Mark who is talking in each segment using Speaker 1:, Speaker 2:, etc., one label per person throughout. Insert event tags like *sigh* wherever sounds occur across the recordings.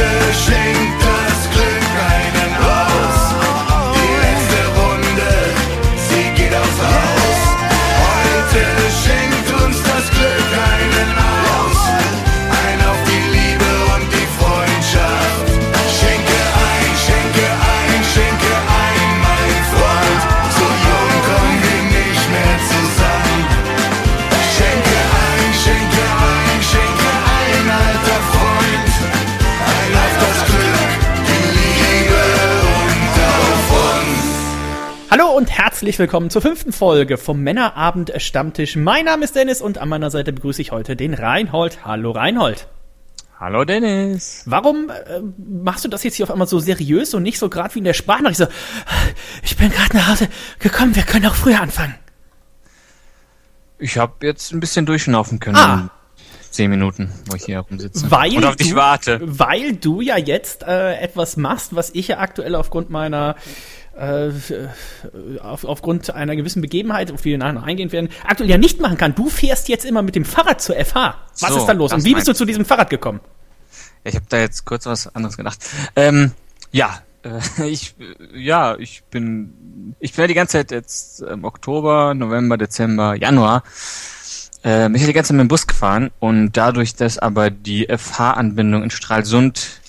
Speaker 1: Heute
Speaker 2: herzlich willkommen zur fünften Folge vom Männerabend Stammtisch. Mein Name ist Dennis und an meiner Seite begrüße ich heute den Reinhold. Hallo Reinhold.
Speaker 3: Hallo Dennis.
Speaker 2: Warum äh, machst du das jetzt hier auf einmal so seriös und nicht so gerade wie in der Sprachnachricht so, ich bin gerade nach Hause gekommen, wir können auch früher anfangen.
Speaker 3: Ich habe jetzt ein bisschen durchschnaufen können.
Speaker 2: Ah.
Speaker 3: Zehn Minuten, wo ich hier herumsitze.
Speaker 2: Weil
Speaker 3: und auf dich warte.
Speaker 2: Weil du ja jetzt äh, etwas machst, was ich ja aktuell aufgrund meiner äh, auf, aufgrund einer gewissen Begebenheit, auf die wir nachher noch eingehen werden, aktuell ja nicht machen kann. Du fährst jetzt immer mit dem Fahrrad zur FH. Was
Speaker 3: So,
Speaker 2: ist da los? Und wie bist du zu diesem Fahrrad gekommen?
Speaker 3: Ja, ich habe da jetzt kurz was anderes gedacht. Ähm, ja, äh, *laughs* ich äh, ja, ich bin ich bin ja die ganze Zeit jetzt ähm, Oktober, November, Dezember, Januar. Ähm, ich bin die ganze Zeit mit dem Bus gefahren und dadurch, dass aber die FH-Anbindung in Stralsund,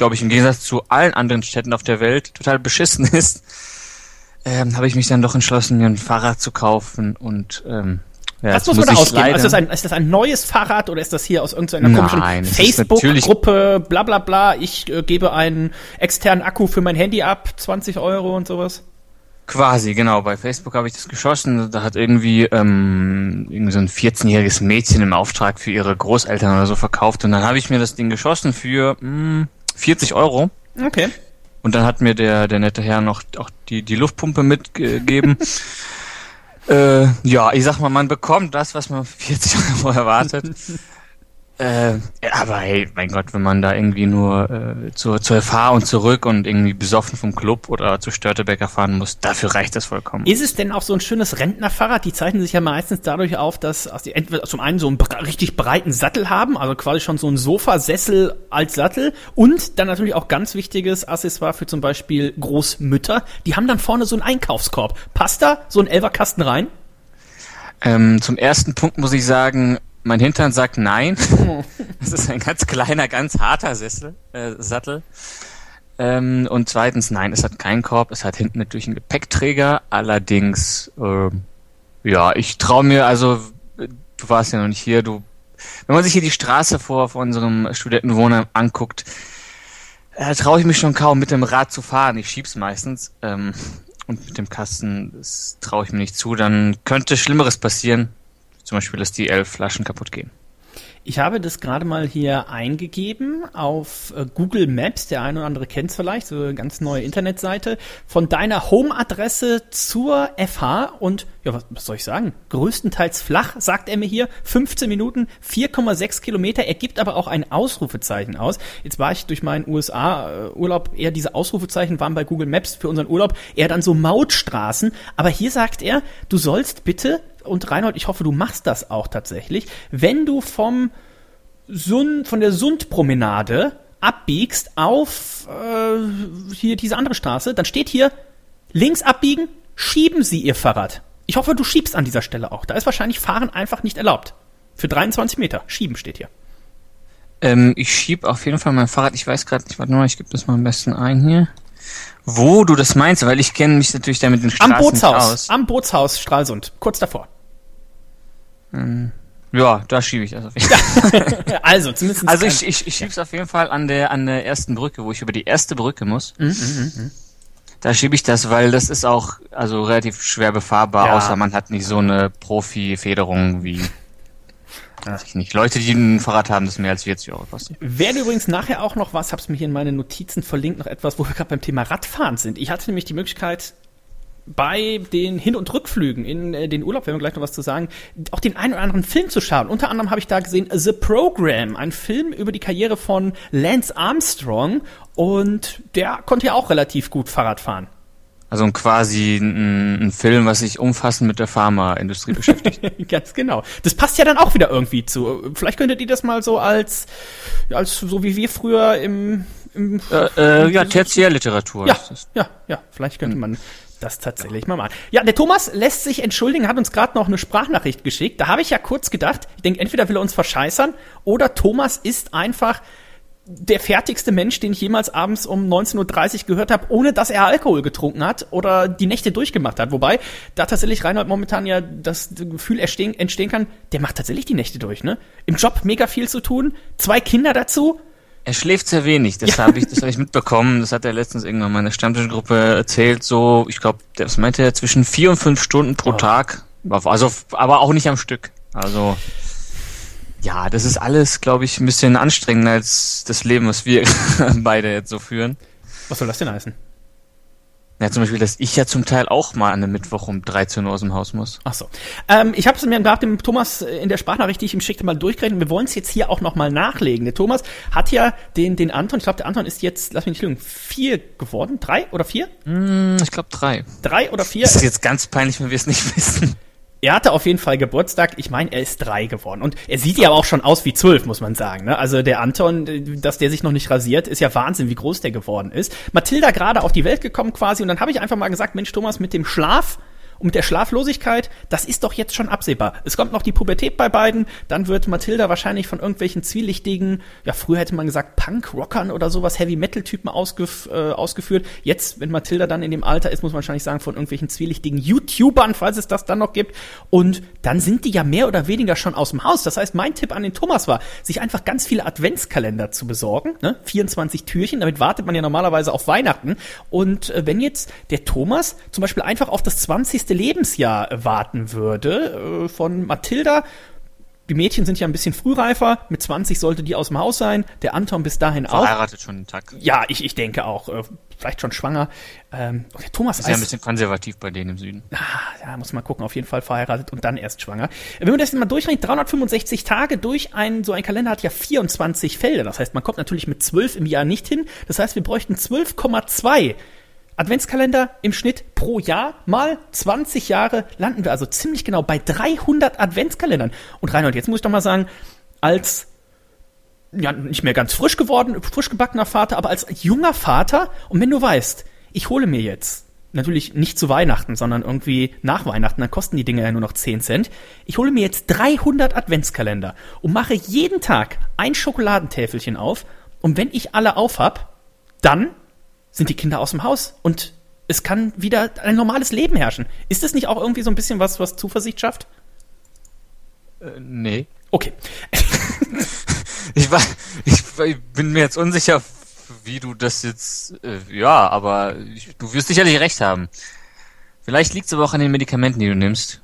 Speaker 3: glaube ich, im Gegensatz zu allen anderen Städten auf der Welt total beschissen *laughs* ist, ähm, habe ich mich dann doch entschlossen, mir ein Fahrrad zu kaufen und ähm, ja,
Speaker 2: Was
Speaker 3: jetzt
Speaker 2: muss man da ausgeben?
Speaker 3: leider-
Speaker 2: Also ist, das ein, ist das ein neues Fahrrad oder ist das hier aus irgendeiner komischen Facebook-Gruppe, bla bla bla, ich äh, gebe einen externen Akku für mein Handy ab, 20 Euro und sowas?
Speaker 3: Quasi, genau. Bei Facebook habe ich das geschossen. Da hat irgendwie, ähm, irgendwie so ein 14-jähriges Mädchen im Auftrag für ihre Großeltern oder so verkauft. Und dann habe ich mir das Ding geschossen für mh, 40 Euro.
Speaker 2: Okay.
Speaker 3: Und dann hat mir der, der nette Herr noch auch die, die Luftpumpe mitgegeben. *laughs* äh, ja, ich sag mal, man bekommt das, was man für 40 Euro erwartet. *laughs* äh, aber hey, mein Gott, wenn man da irgendwie nur äh, zur, zur FH und zurück und irgendwie besoffen vom Club oder zu Störtebecker fahren muss, dafür reicht das vollkommen.
Speaker 2: Ist es denn auch so ein schönes Rentnerfahrrad? Die zeichnen sich ja meistens dadurch auf, dass die entweder zum einen so einen richtig breiten Sattel haben, also quasi schon so ein Sofasessel als Sattel und dann natürlich auch ganz wichtiges Accessoire für zum Beispiel Großmütter. Die haben dann vorne so einen Einkaufskorb. Passt da so ein Elverkasten rein?
Speaker 3: Ähm, zum ersten Punkt muss ich sagen, mein Hintern sagt nein. *laughs* Das ist ein ganz kleiner, ganz harter Sessel, äh, Sattel. Ähm, und zweitens, nein, es hat keinen Korb, es hat hinten natürlich einen Gepäckträger. Allerdings, ähm, ja, ich traue mir, also, äh, du warst ja noch nicht hier, du, wenn man sich hier die Straße vor, vor unserem Studentenwohner anguckt, äh, traue ich mich schon kaum mit dem Rad zu fahren. Ich schieb's meistens. Ähm, und mit dem Kasten, das traue ich mir nicht zu. Dann könnte Schlimmeres passieren. Zum Beispiel, dass die elf Flaschen kaputt gehen.
Speaker 2: Ich habe das gerade mal hier eingegeben auf äh, Google Maps. Der eine oder andere kennt es vielleicht, so eine ganz neue Internetseite. Von deiner Home-Adresse zur FH und, ja, was, was soll ich sagen? Größtenteils flach, sagt er mir hier. 15 Minuten, 4,6 Kilometer. Er gibt aber auch ein Ausrufezeichen aus. Jetzt war ich durch meinen USA-Urlaub, eher diese Ausrufezeichen waren bei Google Maps für unseren Urlaub eher dann so Mautstraßen. Aber hier sagt er, du sollst bitte und Reinhold, ich hoffe, du machst das auch tatsächlich, wenn du vom Sund, von der Sundpromenade abbiegst auf äh, hier diese andere Straße, dann steht hier links abbiegen, schieben Sie Ihr Fahrrad. Ich hoffe, du schiebst an dieser Stelle auch. Da ist wahrscheinlich Fahren einfach nicht erlaubt. Für 23 Meter. Schieben steht hier.
Speaker 3: Ähm, ich schieb auf jeden Fall mein Fahrrad. Ich weiß gerade nicht, warte mal, ich gebe das mal am besten ein hier. Wo du das meinst, weil ich kenne mich natürlich da mit den Straßen
Speaker 2: Am Bootshaus.
Speaker 3: aus.
Speaker 2: Am Bootshaus Stralsund. Kurz davor.
Speaker 3: Ja, da schiebe ich das auf jeden *laughs* Fall.
Speaker 2: Also, zumindest.
Speaker 3: Also ich, ich, ich schieb's auf jeden Fall an der an der ersten Brücke, wo ich über die erste Brücke muss.
Speaker 2: Mhm,
Speaker 3: Da schiebe ich das, weil das ist auch also relativ schwer befahrbar,
Speaker 2: Ja.
Speaker 3: außer man hat nicht so eine Profi-Federung wie weiß ich nicht. Leute, die ein Fahrrad haben, das mehr als 40 Euro kostet.
Speaker 2: Werde übrigens nachher auch noch was, hab's mir hier in meine Notizen verlinkt, noch etwas, wo wir gerade beim Thema Radfahren sind. Ich hatte nämlich die Möglichkeit, bei den Hin- und Rückflügen in äh, den Urlaub, werden wir gleich noch was zu sagen, auch den einen oder anderen Film zu schauen. Unter anderem habe ich da gesehen The Program, ein Film über die Karriere von Lance Armstrong und der konnte ja auch relativ gut Fahrrad fahren.
Speaker 3: Also quasi ein, ein Film, was sich umfassend mit der Pharmaindustrie beschäftigt. *laughs*
Speaker 2: Ganz genau. Das passt ja dann auch wieder irgendwie zu. Vielleicht könntet ihr das mal so als, als so wie wir früher im, im
Speaker 3: äh, äh, ja, Tertiärliteratur.
Speaker 2: Ja, ja, ja. Vielleicht könnte man das tatsächlich mal machen. Ja, der Thomas lässt sich entschuldigen, hat uns gerade noch eine Sprachnachricht geschickt. Da habe ich ja kurz gedacht, ich denke, entweder will er uns verscheißern oder Thomas ist einfach der fertigste Mensch, den ich jemals abends um 19.30 Uhr gehört habe, ohne dass er Alkohol getrunken hat oder die Nächte durchgemacht hat. Wobei da tatsächlich Reinhold momentan ja das Gefühl entstehen, entstehen kann, der macht tatsächlich die Nächte durch. Ne? Im Job mega viel zu tun, zwei Kinder dazu.
Speaker 3: Er schläft sehr wenig, das ja. habe ich, das hab ich mitbekommen. Das hat er letztens irgendwann meiner Stammtischgruppe erzählt. So, ich glaube, das meinte er zwischen vier und fünf Stunden pro oh. Tag. Also, aber auch nicht am Stück. Also ja, das ist alles, glaube ich, ein bisschen anstrengender als das Leben, was wir *laughs* beide jetzt so führen.
Speaker 2: Was soll das denn heißen?
Speaker 3: Ja, zum Beispiel, dass ich ja zum Teil auch mal an einem Mittwoch um 13 Uhr aus dem Haus muss.
Speaker 2: Ach so. Ähm, ich habe es mir gerade dem Thomas in der Sprachnachricht, die ich ihm schickte, mal durchgerechnet. Wir wollen es jetzt hier auch noch mal nachlegen. Der Thomas hat ja den, den Anton, ich glaube, der Anton ist jetzt, lass mich nicht lügen, vier geworden? Drei oder vier?
Speaker 3: Mm, ich glaube drei.
Speaker 2: Drei oder vier?
Speaker 3: Das ist jetzt ganz peinlich, wenn wir es nicht *laughs* wissen.
Speaker 2: Er hatte auf jeden Fall Geburtstag. Ich meine, er ist drei geworden. Und er sieht ja auch schon aus wie zwölf, muss man sagen. Ne? Also der Anton, dass der sich noch nicht rasiert, ist ja Wahnsinn, wie groß der geworden ist. Mathilda gerade auf die Welt gekommen quasi. Und dann habe ich einfach mal gesagt, Mensch, Thomas, mit dem Schlaf und mit der Schlaflosigkeit, das ist doch jetzt schon absehbar. Es kommt noch die Pubertät bei beiden, dann wird Mathilda wahrscheinlich von irgendwelchen zwielichtigen, ja, früher hätte man gesagt Punk-Rockern oder sowas, Heavy-Metal-Typen ausgef äh, ausgeführt. Jetzt, wenn Mathilda dann in dem Alter ist, muss man wahrscheinlich sagen, von irgendwelchen zwielichtigen YouTubern, falls es das dann noch gibt. Und dann sind die ja mehr oder weniger schon aus dem Haus. Das heißt, mein Tipp an den Thomas war, sich einfach ganz viele Adventskalender zu besorgen, ne? 24 Türchen, damit wartet man ja normalerweise auf Weihnachten. Und äh, wenn jetzt der Thomas zum Beispiel einfach auf das 20 Lebensjahr warten würde. Äh, von Mathilda. Die Mädchen sind ja ein bisschen frühreifer. Mit 20 sollte die aus dem Haus sein. Der Anton bis dahin
Speaker 3: Verheiratet auch. Verheiratet schon einen Tag.
Speaker 2: Ja, ich, ich denke auch. Äh, vielleicht schon schwanger. Ähm, okay, Thomas
Speaker 3: ist ja ein bisschen konservativ bei denen im Süden.
Speaker 2: Ah, ja, muss man gucken. Auf jeden Fall verheiratet und dann erst schwanger. Wenn man das mal durchrechnet, 365 Tage durch ein, so ein Kalender hat ja 24 Felder. Das heißt, man kommt natürlich mit 12 im Jahr nicht hin. Das heißt, wir bräuchten 12,2 Adventskalender im Schnitt pro Jahr mal 20 Jahre landen wir also ziemlich genau bei 300 Adventskalendern. Und Reinhold, jetzt muss ich doch mal sagen, als ja, nicht mehr ganz frisch geworden, frisch gebackener Vater, aber als junger Vater, und wenn du weißt, ich hole mir jetzt natürlich nicht zu Weihnachten, sondern irgendwie nach Weihnachten, dann kosten die Dinge ja nur noch 10 Cent. Ich hole mir jetzt 300 Adventskalender und mache jeden Tag ein Schokoladentäfelchen auf. Und wenn ich alle auf hab, dann sind die Kinder aus dem Haus und es kann wieder ein normales Leben herrschen. Ist das nicht auch irgendwie so ein bisschen was, was Zuversicht schafft?
Speaker 3: Äh, nee.
Speaker 2: Okay. *laughs*
Speaker 3: ich, war, ich, ich, bin mir jetzt unsicher, wie du das jetzt. Äh, ja, aber ich, du wirst sicherlich recht haben. Vielleicht liegt es aber auch an den Medikamenten, die du nimmst.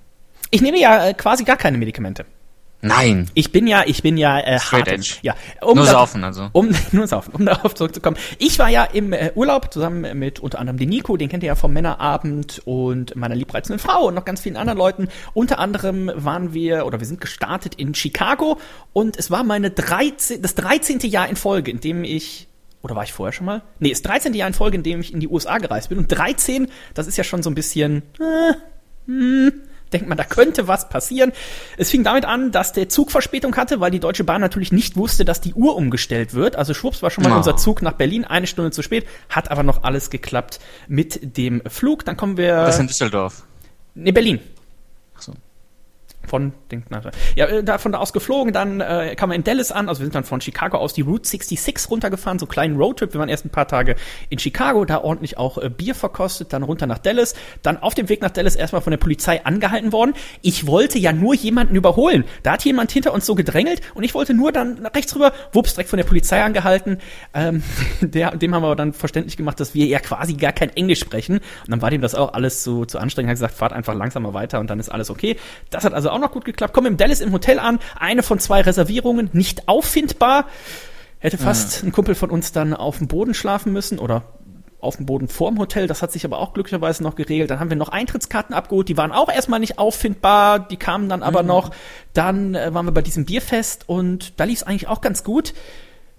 Speaker 2: Ich nehme ja äh, quasi gar keine Medikamente.
Speaker 3: Nein.
Speaker 2: Ich bin ja, ich bin ja äh,
Speaker 3: Straight hart. Edge.
Speaker 2: Ja,
Speaker 3: um nur da, saufen also.
Speaker 2: Um *laughs* nur saufen, um darauf zurückzukommen. Ich war ja im äh, Urlaub zusammen mit unter anderem den Nico, den kennt ihr ja vom Männerabend und meiner liebreizenden Frau und noch ganz vielen anderen Leuten. Unter anderem waren wir oder wir sind gestartet in Chicago und es war meine 13, das 13. Jahr in Folge, in dem ich oder war ich vorher schon mal? Nee, das 13. Jahr in Folge, in dem ich in die USA gereist bin und 13, das ist ja schon so ein bisschen äh, hm, denkt man, da könnte was passieren. Es fing damit an, dass der Zug Verspätung hatte, weil die Deutsche Bahn natürlich nicht wusste, dass die Uhr umgestellt wird. Also schwupps war schon mal oh. unser Zug nach Berlin, eine Stunde zu spät, hat aber noch alles geklappt mit dem Flug. Dann kommen wir.
Speaker 3: Das ist in Düsseldorf.
Speaker 2: Nee, Berlin von den, ja, äh, da von da aus geflogen, dann äh, kam man in Dallas an, also wir sind dann von Chicago aus die Route 66 runtergefahren, so einen kleinen Roadtrip. Wir waren erst ein paar Tage in Chicago, da ordentlich auch äh, Bier verkostet, dann runter nach Dallas, dann auf dem Weg nach Dallas erstmal von der Polizei angehalten worden. Ich wollte ja nur jemanden überholen. Da hat jemand hinter uns so gedrängelt und ich wollte nur dann nach rechts rüber, wups, direkt von der Polizei angehalten. Ähm, *laughs* der, dem haben wir dann verständlich gemacht, dass wir ja quasi gar kein Englisch sprechen. Und dann war dem das auch alles zu, zu anstrengend, hat gesagt, fahrt einfach langsamer weiter und dann ist alles okay. Das hat also auch noch gut geklappt. Kommen im Dallas im Hotel an, eine von zwei Reservierungen, nicht auffindbar. Hätte fast mhm. ein Kumpel von uns dann auf dem Boden schlafen müssen oder auf dem Boden vorm Hotel. Das hat sich aber auch glücklicherweise noch geregelt. Dann haben wir noch Eintrittskarten abgeholt. Die waren auch erstmal nicht auffindbar. Die kamen dann aber mhm. noch. Dann äh, waren wir bei diesem Bierfest und da lief es eigentlich auch ganz gut.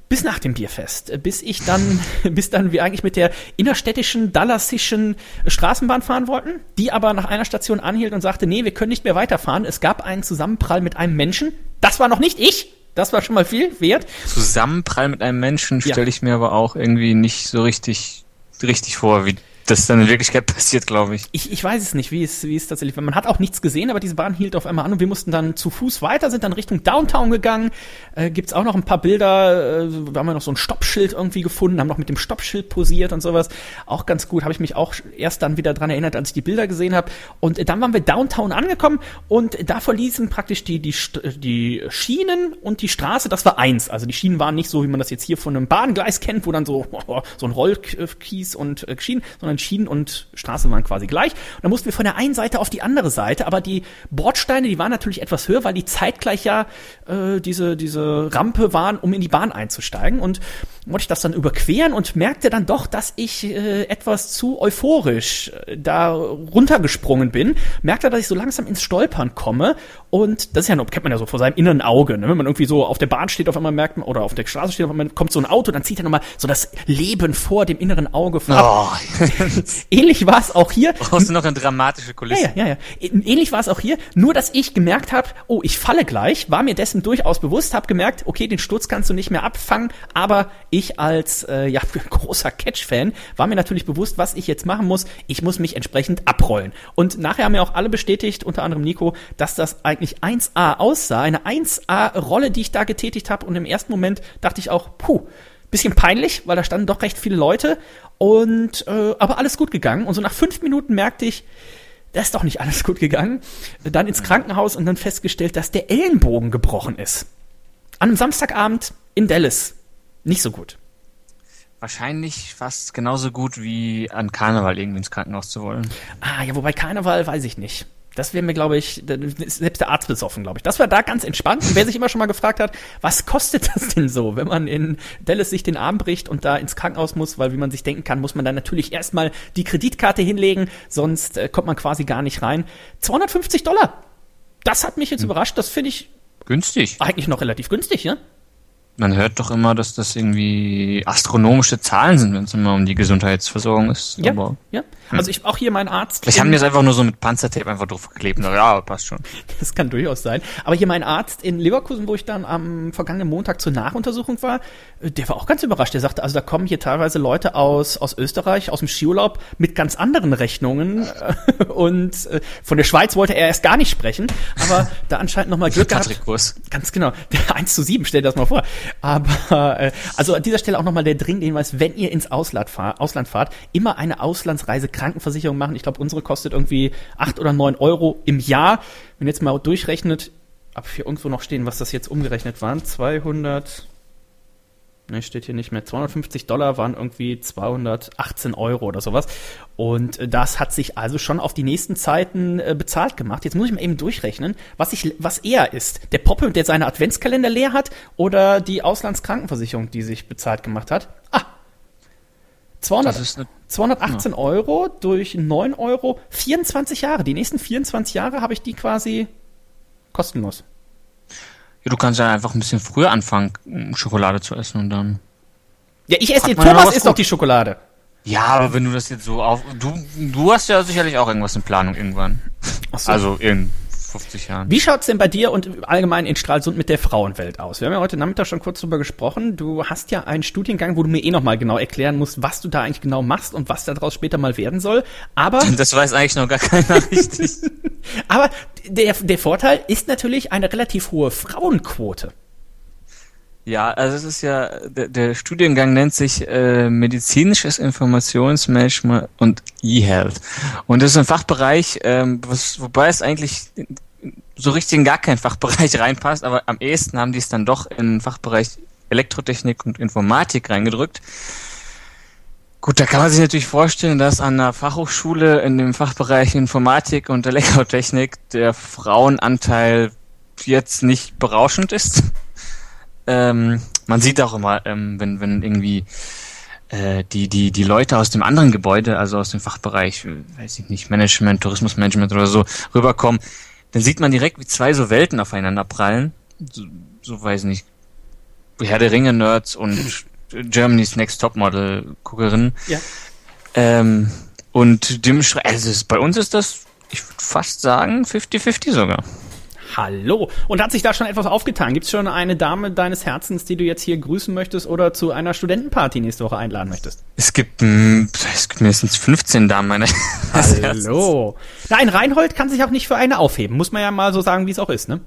Speaker 2: Bis nach dem Bierfest, äh, bis ich dann, *laughs* bis dann wir eigentlich mit der innerstädtischen, dallasischen Straßenbahn fahren wollten, die aber nach einer Station anhielt und sagte, nee, wir können nicht mehr weiterfahren. Es gab einen Zusammenprall mit einem Menschen. Das war noch nicht ich. Das war schon mal viel wert.
Speaker 3: Zusammenprall mit einem Menschen
Speaker 2: Ja.
Speaker 3: stelle ich mir aber auch irgendwie nicht so richtig, richtig vor, wie das dann in Wirklichkeit *laughs* passiert, glaube ich.
Speaker 2: Ich, ich weiß es nicht, wie es, wie es tatsächlich war. Man hat auch nichts gesehen, aber diese Bahn hielt auf einmal an und wir mussten dann zu Fuß weiter, sind dann Richtung Downtown gegangen. Äh, gibt's auch noch ein paar Bilder, äh, da haben wir noch so ein Stoppschild irgendwie gefunden, haben noch mit dem Stoppschild posiert und sowas. Auch ganz gut, habe ich mich auch erst dann wieder dran erinnert, als ich die Bilder gesehen habe. Und äh, dann waren wir Downtown angekommen und da verließen praktisch die, die, die Schienen und die Straße, das war eins. Also die Schienen waren nicht so, wie man das jetzt hier von einem Bahngleis kennt, wo dann so, *laughs* so ein Rollkies und äh, Schienen, sondern Schienen und Straße waren quasi gleich. Und dann mussten wir von der einen Seite auf die andere Seite, aber die Bordsteine, die waren natürlich etwas höher, weil die zeitgleich ja äh, diese, diese Rampe waren, um in die Bahn einzusteigen. Und wollte ich das dann überqueren und merkte dann doch, dass ich äh, etwas zu euphorisch äh, da runtergesprungen bin. Merkte, dass ich so langsam ins Stolpern komme. Und das ist ja, noch- kennt man ja so vor seinem inneren Auge. Ne? Wenn man irgendwie so auf der Bahn steht, auf einmal merkt man, oder auf der Straße steht, auf einmal kommt so ein Auto, dann zieht er nochmal so das Leben vor dem inneren Auge ab.
Speaker 3: Oh, *laughs*
Speaker 2: Ähnlich war es auch hier.
Speaker 3: brauchst du noch eine dramatische Kulisse.
Speaker 2: Ja, ja, ja, ja. Ähnlich war es auch hier, nur dass ich gemerkt habe, oh, ich falle gleich, war mir dessen durchaus bewusst, habe gemerkt, okay, den Sturz kannst du nicht mehr abfangen, aber ich als äh, ja, *laughs* großer Catch-Fan war mir natürlich bewusst, was ich jetzt machen muss. Ich muss mich entsprechend abrollen. Und nachher haben mir auch alle bestätigt, unter anderem Nico, dass das eigentlich 1A aussah, eine 1A-Rolle, die ich da getätigt habe. Und im ersten Moment dachte ich auch, puh, bisschen peinlich, weil da standen doch recht viele Leute. Und äh, aber alles gut gegangen. Und so nach fünf Minuten merkte ich, da ist doch nicht alles gut gegangen. Dann ins Krankenhaus und dann festgestellt, dass der Ellenbogen gebrochen ist. An einem Samstagabend in Dallas. Nicht so gut.
Speaker 3: Wahrscheinlich fast genauso gut wie an Karneval irgendwie ins Krankenhaus zu wollen.
Speaker 2: Ah, ja, wobei Karneval weiß ich nicht. Das wäre mir, glaube ich, da selbst der Arzt besoffen, glaube ich. Das war da ganz entspannt. Und wer sich immer schon mal gefragt hat, was kostet das denn so, wenn man in Dallas sich den Arm bricht und da ins Krankenhaus muss, weil wie man sich denken kann, muss man dann natürlich erstmal die Kreditkarte hinlegen, sonst äh, kommt man quasi gar nicht rein. 250 Dollar. Das hat mich jetzt überrascht. Das finde ich
Speaker 3: Günstig.
Speaker 2: eigentlich noch relativ günstig, ja?
Speaker 3: Man hört doch immer, dass das irgendwie astronomische Zahlen sind, wenn es immer um die Gesundheitsversorgung ist.
Speaker 2: Ja,
Speaker 3: Aber
Speaker 2: ja. Also ich auch hier mein Arzt.
Speaker 3: vielleicht haben die es einfach nur so mit Panzertape einfach drauf geklebt. Na Ja, passt schon.
Speaker 2: Das kann durchaus sein. Aber hier mein Arzt in Leverkusen, wo ich dann am vergangenen Montag zur Nachuntersuchung war, äh, der war auch ganz überrascht. Der sagte, also da kommen hier teilweise Leute aus, aus Österreich, aus dem Skiurlaub mit ganz anderen Rechnungen. *laughs* Und äh, von der Schweiz wollte er erst gar nicht sprechen. Aber da anscheinend nochmal *laughs* Glück gehabt. Ganz genau. Der 1 zu 7, stell dir das mal vor. Aber äh, also an dieser Stelle auch nochmal der dringende Hinweis, wenn ihr ins Ausland, fahr, Ausland fahrt, immer eine Auslandsreise Krankenversicherung machen. Ich glaube, unsere kostet irgendwie acht oder neun Euro im Jahr. Wenn ihr jetzt mal durchrechnet, ab hier irgendwo noch stehen, was das jetzt umgerechnet waren, 200 Ne, steht hier nicht mehr. 250 Dollar waren irgendwie 218 Euro oder sowas. Und äh, das hat sich also schon auf die nächsten Zeiten äh, bezahlt gemacht. Jetzt muss ich mal eben durchrechnen, was ich, was eher ist. Der Poppe, der seine Adventskalender leer hat, oder die Auslandskrankenversicherung, die sich bezahlt gemacht hat. Ah! 200,
Speaker 3: Das ist eine
Speaker 2: 218 Euro durch 9 Euro, 24 Jahre. Die nächsten 24 Jahre habe ich die quasi kostenlos.
Speaker 3: Ja, du kannst ja einfach ein bisschen früher anfangen, Schokolade zu essen und dann.
Speaker 2: Ja, ich esse
Speaker 3: ja
Speaker 2: Thomas
Speaker 3: was
Speaker 2: ist doch die Schokolade.
Speaker 3: Ja, aber wenn du das jetzt so auf. Du, du hast ja sicherlich auch irgendwas in Planung irgendwann.
Speaker 2: Ach so.
Speaker 3: Also in 50 Jahren.
Speaker 2: Wie schaut's denn bei dir und allgemein in Stralsund mit der Frauenwelt aus? Wir haben ja heute Nachmittag schon kurz drüber gesprochen. Du hast ja einen Studiengang, wo du mir eh nochmal genau erklären musst, was du da eigentlich genau machst und was daraus später mal werden soll. Aber, *laughs*
Speaker 3: Das weiß eigentlich noch gar keiner *laughs* richtig.
Speaker 2: aber der, der Vorteil ist natürlich eine relativ hohe Frauenquote.
Speaker 3: Ja, also es ist ja, der, der Studiengang nennt sich äh, medizinisches Informationsmanagement und E-Health. Und das ist ein Fachbereich, ähm, was, wobei es eigentlich so richtig in gar keinen Fachbereich *laughs* reinpasst, aber am ehesten haben die es dann doch in den Fachbereich Elektrotechnik und Informatik reingedrückt. Gut, da kann man sich natürlich vorstellen, dass an einer Fachhochschule in dem Fachbereich Informatik und Elektrotechnik der Frauenanteil jetzt nicht berauschend ist. Ähm, man sieht auch immer, ähm, wenn, wenn irgendwie äh, die, die, die Leute aus dem anderen Gebäude, also aus dem Fachbereich, weiß ich nicht, Management, Tourismusmanagement oder so, rüberkommen, dann sieht man direkt, wie zwei so Welten aufeinander prallen. So, so weiß nicht, Herr der Ringe Nerds und Germany's Next Topmodel Guckerin.
Speaker 2: Ja.
Speaker 3: Ähm, und dementsprechend, also es- bei uns ist das, ich würde fast sagen, 50-50 sogar.
Speaker 2: Hallo. Und hat sich da schon etwas aufgetan? Gibt es schon eine Dame deines Herzens, die du jetzt hier grüßen möchtest oder zu einer Studentenparty nächste Woche einladen möchtest?
Speaker 3: Es gibt, mh, es gibt mindestens 15 Damen meiner. *laughs*
Speaker 2: Hallo. Nein, Reinhold kann sich auch nicht für eine aufheben. Muss man ja mal so sagen, wie es auch ist, ne?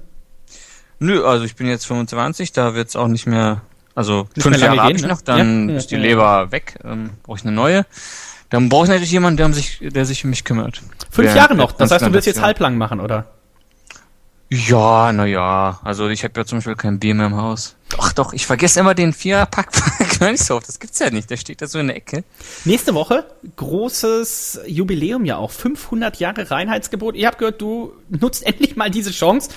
Speaker 3: Nö, also ich bin jetzt 25, da wird's auch nicht mehr, also
Speaker 2: Nicht
Speaker 3: fünf
Speaker 2: mehr
Speaker 3: Jahre habe ich
Speaker 2: ne?
Speaker 3: noch, dann
Speaker 2: Ja,
Speaker 3: ist die
Speaker 2: ja.
Speaker 3: Leber weg, ähm, brauche ich eine neue. Dann brauche ich natürlich jemanden, der, sich, der sich um mich kümmert.
Speaker 2: Fünf
Speaker 3: Der-
Speaker 2: Jahre noch.
Speaker 3: der
Speaker 2: Das heißt, du willst jetzt halblang machen, oder?
Speaker 3: Ja, na ja. Also ich habe ja zum Beispiel kein Bier mehr im Haus. Doch, doch, ich vergesse immer den Viererpack *laughs* Königshof. Das gibt's ja nicht. Der steht da so in der Ecke.
Speaker 2: Nächste Woche großes Jubiläum ja auch. 500 Jahre Reinheitsgebot. Ich habe gehört, du nutzt *laughs* endlich mal diese Chance.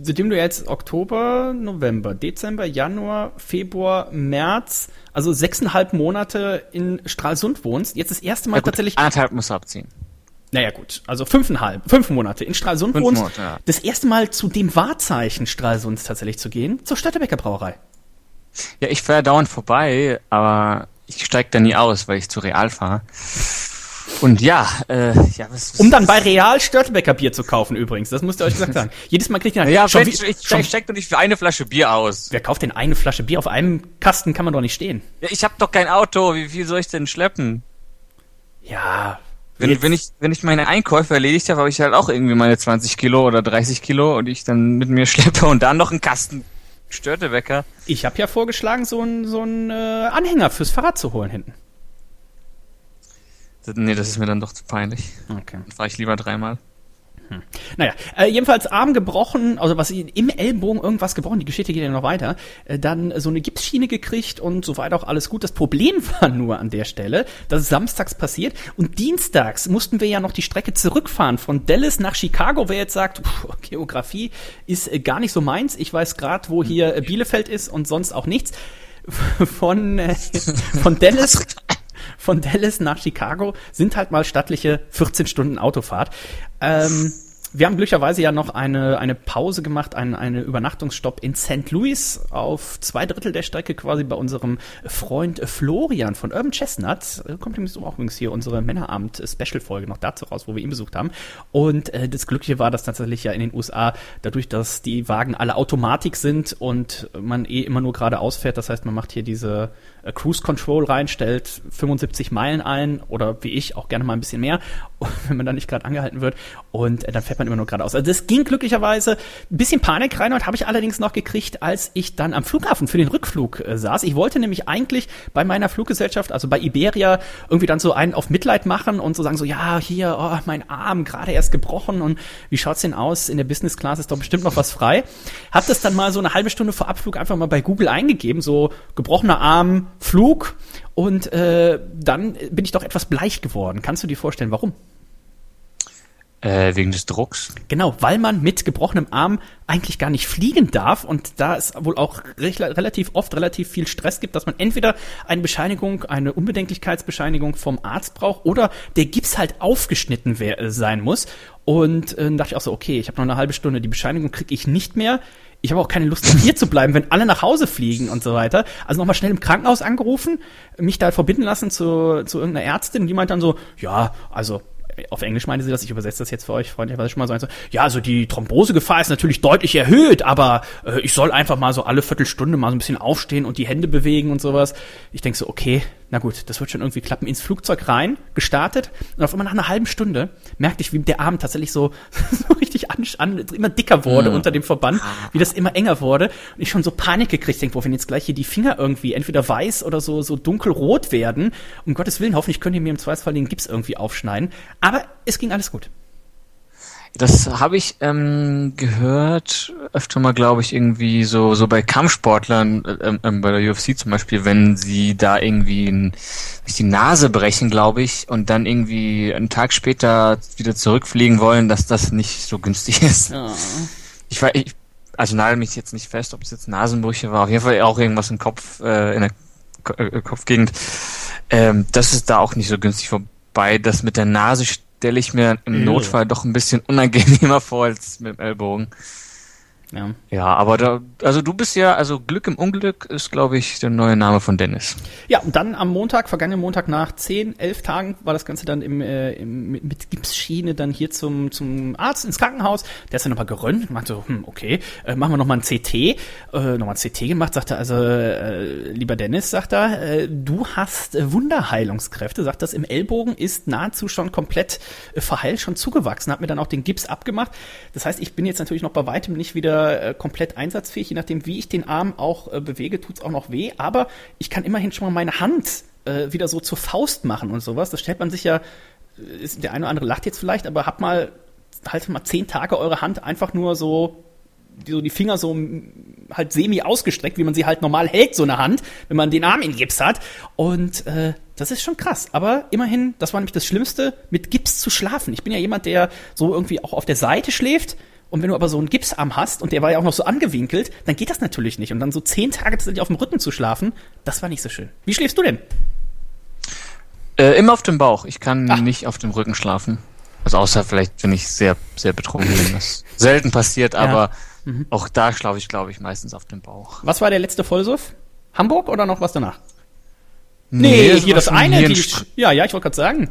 Speaker 2: Seitdem du jetzt Oktober, November, Dezember, Januar, Februar, März, also sechseinhalb Monate in Stralsund wohnst, jetzt das erste Mal
Speaker 3: Ja, gut,
Speaker 2: tatsächlich
Speaker 3: Anderthalb muss abziehen.
Speaker 2: Naja, gut. Also fünfeinhalb, fünf Monate in Stralsund
Speaker 3: Fünf
Speaker 2: wohnst.
Speaker 3: Monate, ja.
Speaker 2: Das erste Mal zu dem Wahrzeichen Stralsunds tatsächlich zu gehen, zur Stadtebecker Brauerei.
Speaker 3: Ja, ich fahre dauernd vorbei, aber ich steig da nie aus, weil ich zu Real fahre. Und ja, äh, ja, was, was
Speaker 2: Um dann bei Real Störtebecker Bier zu kaufen übrigens. Das musst ihr euch gesagt sagen. *laughs* Jedes Mal kriegt ihr
Speaker 3: ja,
Speaker 2: schon, wie,
Speaker 3: ich,
Speaker 2: schon
Speaker 3: ich steig doch nicht für eine Flasche Bier aus.
Speaker 2: Wer kauft denn eine Flasche Bier? Auf einem Kasten kann man doch nicht stehen.
Speaker 3: Ja, ich habe doch kein Auto. Wie viel soll ich denn schleppen?
Speaker 2: Ja.
Speaker 3: Wenn,
Speaker 2: jetzt-
Speaker 3: wenn ich wenn ich meine Einkäufe erledigt habe, habe ich halt auch irgendwie meine 20 Kilo oder 30 Kilo und ich dann mit mir *laughs* schleppe und dann noch einen Kasten Störtebecker.
Speaker 2: ich habe ja vorgeschlagen, so einen so einen, äh, Anhänger fürs Fahrrad zu holen hinten.
Speaker 3: Das- Nee, das ist mir dann doch zu peinlich.
Speaker 2: Okay.
Speaker 3: Dann fahre ich lieber dreimal.
Speaker 2: Naja, äh, jedenfalls Arm gebrochen, also was im Ellbogen irgendwas gebrochen, die Geschichte geht ja noch weiter, äh, dann so eine Gipsschiene gekriegt und so weiter auch alles gut. Das Problem *laughs* war nur an der Stelle, dass es samstags passiert und dienstags mussten wir ja noch die Strecke zurückfahren von Dallas nach Chicago. Wer jetzt sagt, pff, Geografie ist äh, gar nicht so meins, ich weiß gerade, wo hier äh, Bielefeld ist und sonst auch nichts. *laughs* Von, äh, *laughs* von Dallas von Dallas nach Chicago sind halt mal stattliche 14 Stunden Autofahrt. Ähm, wir haben glücklicherweise ja noch eine, eine Pause gemacht, einen eine Übernachtungsstopp in St. Louis auf zwei Drittel der Strecke quasi bei unserem Freund Florian von Urban Chestnut. Äh, Kommt übrigens auch übrigens hier unsere Männerabend-Special-Folge noch dazu raus, wo wir ihn besucht haben. Und äh, das Glückliche war, dass tatsächlich ja in den USA, dadurch, dass die Wagen alle Automatik sind und man eh immer nur geradeaus fährt, das heißt, man macht hier diese Cruise Control rein, stellt 75 Meilen ein oder wie ich auch gerne mal ein bisschen mehr, *laughs* wenn man da nicht gerade angehalten wird und äh, dann fährt man immer nur geradeaus. Also das ging glücklicherweise. Ein bisschen Panik rein, habe ich allerdings noch gekriegt, als ich dann am Flughafen für den Rückflug äh, saß. Ich wollte nämlich eigentlich bei meiner Fluggesellschaft, also bei Iberia, irgendwie dann so einen auf Mitleid machen und so sagen so, ja, hier, oh, mein Arm, gerade erst gebrochen und wie schaut's denn aus? In der Business Class ist doch bestimmt noch was frei. Hab das dann mal so eine halbe Stunde vor Abflug einfach mal bei Google eingegeben, so gebrochener Arm, Flug und äh, dann bin ich doch etwas bleich geworden. Kannst du dir vorstellen, warum?
Speaker 3: Äh, wegen des Drucks.
Speaker 2: Genau, weil man mit gebrochenem Arm eigentlich gar nicht fliegen darf und da es wohl auch re relativ oft relativ viel Stress gibt, dass man entweder eine Bescheinigung, eine Unbedenklichkeitsbescheinigung vom Arzt braucht oder der Gips halt aufgeschnitten sein muss. Und äh, dann dachte ich auch so, okay, ich habe noch eine halbe Stunde, die Bescheinigung kriege ich nicht mehr. Ich habe auch keine Lust, hier zu bleiben, wenn alle nach Hause fliegen und so weiter. Also nochmal schnell im Krankenhaus angerufen, mich da verbinden lassen zu, zu irgendeiner Ärztin. Die meint dann so, ja, also auf Englisch meinte sie das, ich übersetze das jetzt für euch freundlicherweise schon mal so, so, ja, also die Thrombosegefahr ist natürlich deutlich erhöht, aber äh, ich soll einfach mal so alle Viertelstunde mal so ein bisschen aufstehen und die Hände bewegen und sowas. Ich denke so, okay, na gut, das wird schon irgendwie klappen. Ins Flugzeug rein, gestartet und auf einmal nach einer halben Stunde merkte ich, wie der Arm tatsächlich so, *laughs* so richtig an, an, immer dicker wurde unter dem Verband, wie das immer enger wurde und ich schon so Panik gekriegt, denke, wo wenn jetzt gleich hier die Finger irgendwie entweder weiß oder so, so dunkelrot werden, um Gottes Willen, hoffentlich könnt ihr mir im Zweifelsfall den Gips irgendwie aufschneiden. Aber es ging alles gut.
Speaker 3: Das habe ich ähm, gehört öfter mal, glaube ich, irgendwie so so bei Kampfsportlern, ähm, ähm, bei der UFC zum Beispiel, wenn sie da irgendwie ein, sich die Nase brechen, glaube ich, und dann irgendwie einen Tag später wieder zurückfliegen wollen, dass das nicht so günstig *laughs* ist. Ich weiß, ich, also nagel mich jetzt nicht fest, ob es jetzt Nasenbrüche war, auf jeden Fall auch irgendwas im Kopf, äh, in der Ko äh, Kopfgegend. Ähm, das ist da auch nicht so günstig vorbei. Das mit der Nase stelle ich mir im. Notfall doch ein bisschen unangenehmer *laughs* vor als mit dem Ellbogen.
Speaker 2: Ja.
Speaker 3: Ja, aber da, also du bist ja, also Glück im Unglück ist, glaube ich, der neue Name von Dennis.
Speaker 2: Ja, und dann am Montag, vergangenen Montag nach 10, 11 Tagen war das Ganze dann im, äh, im, mit, mit Gipsschiene dann hier zum, zum Arzt ins Krankenhaus. Der ist dann nochmal geröntgt und meinte so, hm, okay, äh, machen wir nochmal ein CT. Äh, nochmal ein CT gemacht, sagt er, also, äh, lieber Dennis, sagt er, äh, du hast äh, Wunderheilungskräfte, sagt das, im Ellbogen ist nahezu schon komplett äh, verheilt, schon zugewachsen, hat mir dann auch den Gips abgemacht. Das heißt, ich bin jetzt natürlich noch bei weitem nicht wieder äh, komplett einsatzfähig, je nachdem, wie ich den Arm auch äh, bewege, tut's auch noch weh, aber ich kann immerhin schon mal meine Hand äh, wieder so zur Faust machen und sowas. Das stellt man sich ja, äh, ist, der eine oder andere lacht jetzt vielleicht, aber habt mal, haltet mal zehn Tage eure Hand einfach nur so die, so die Finger so halt semi ausgestreckt, wie man sie halt normal hält, so eine Hand, wenn man den Arm in Gips hat. Und äh, das ist schon krass. Aber immerhin, das war nämlich das Schlimmste, mit Gips zu schlafen. Ich bin ja jemand, der so irgendwie auch auf der Seite schläft. Und wenn du aber so einen Gipsarm hast und der war ja auch noch so angewinkelt, dann geht das natürlich nicht. Und dann so zehn Tage tatsächlich auf dem Rücken zu schlafen, das war nicht so schön. Wie schläfst du denn?
Speaker 3: Äh, immer auf dem Bauch. Ich kann
Speaker 2: Ach.
Speaker 3: nicht auf dem Rücken schlafen. Also außer vielleicht, wenn ich sehr, sehr betrunken bin. Das *laughs* selten passiert, aber auch da schlafe ich, glaube ich, meistens auf dem Bauch.
Speaker 2: Was war der letzte Vollsuff? Hamburg oder noch was danach?
Speaker 3: Nee,
Speaker 2: hier
Speaker 3: war
Speaker 2: das eine.
Speaker 3: Hier in
Speaker 2: Die, ja, ja, ich wollte gerade sagen.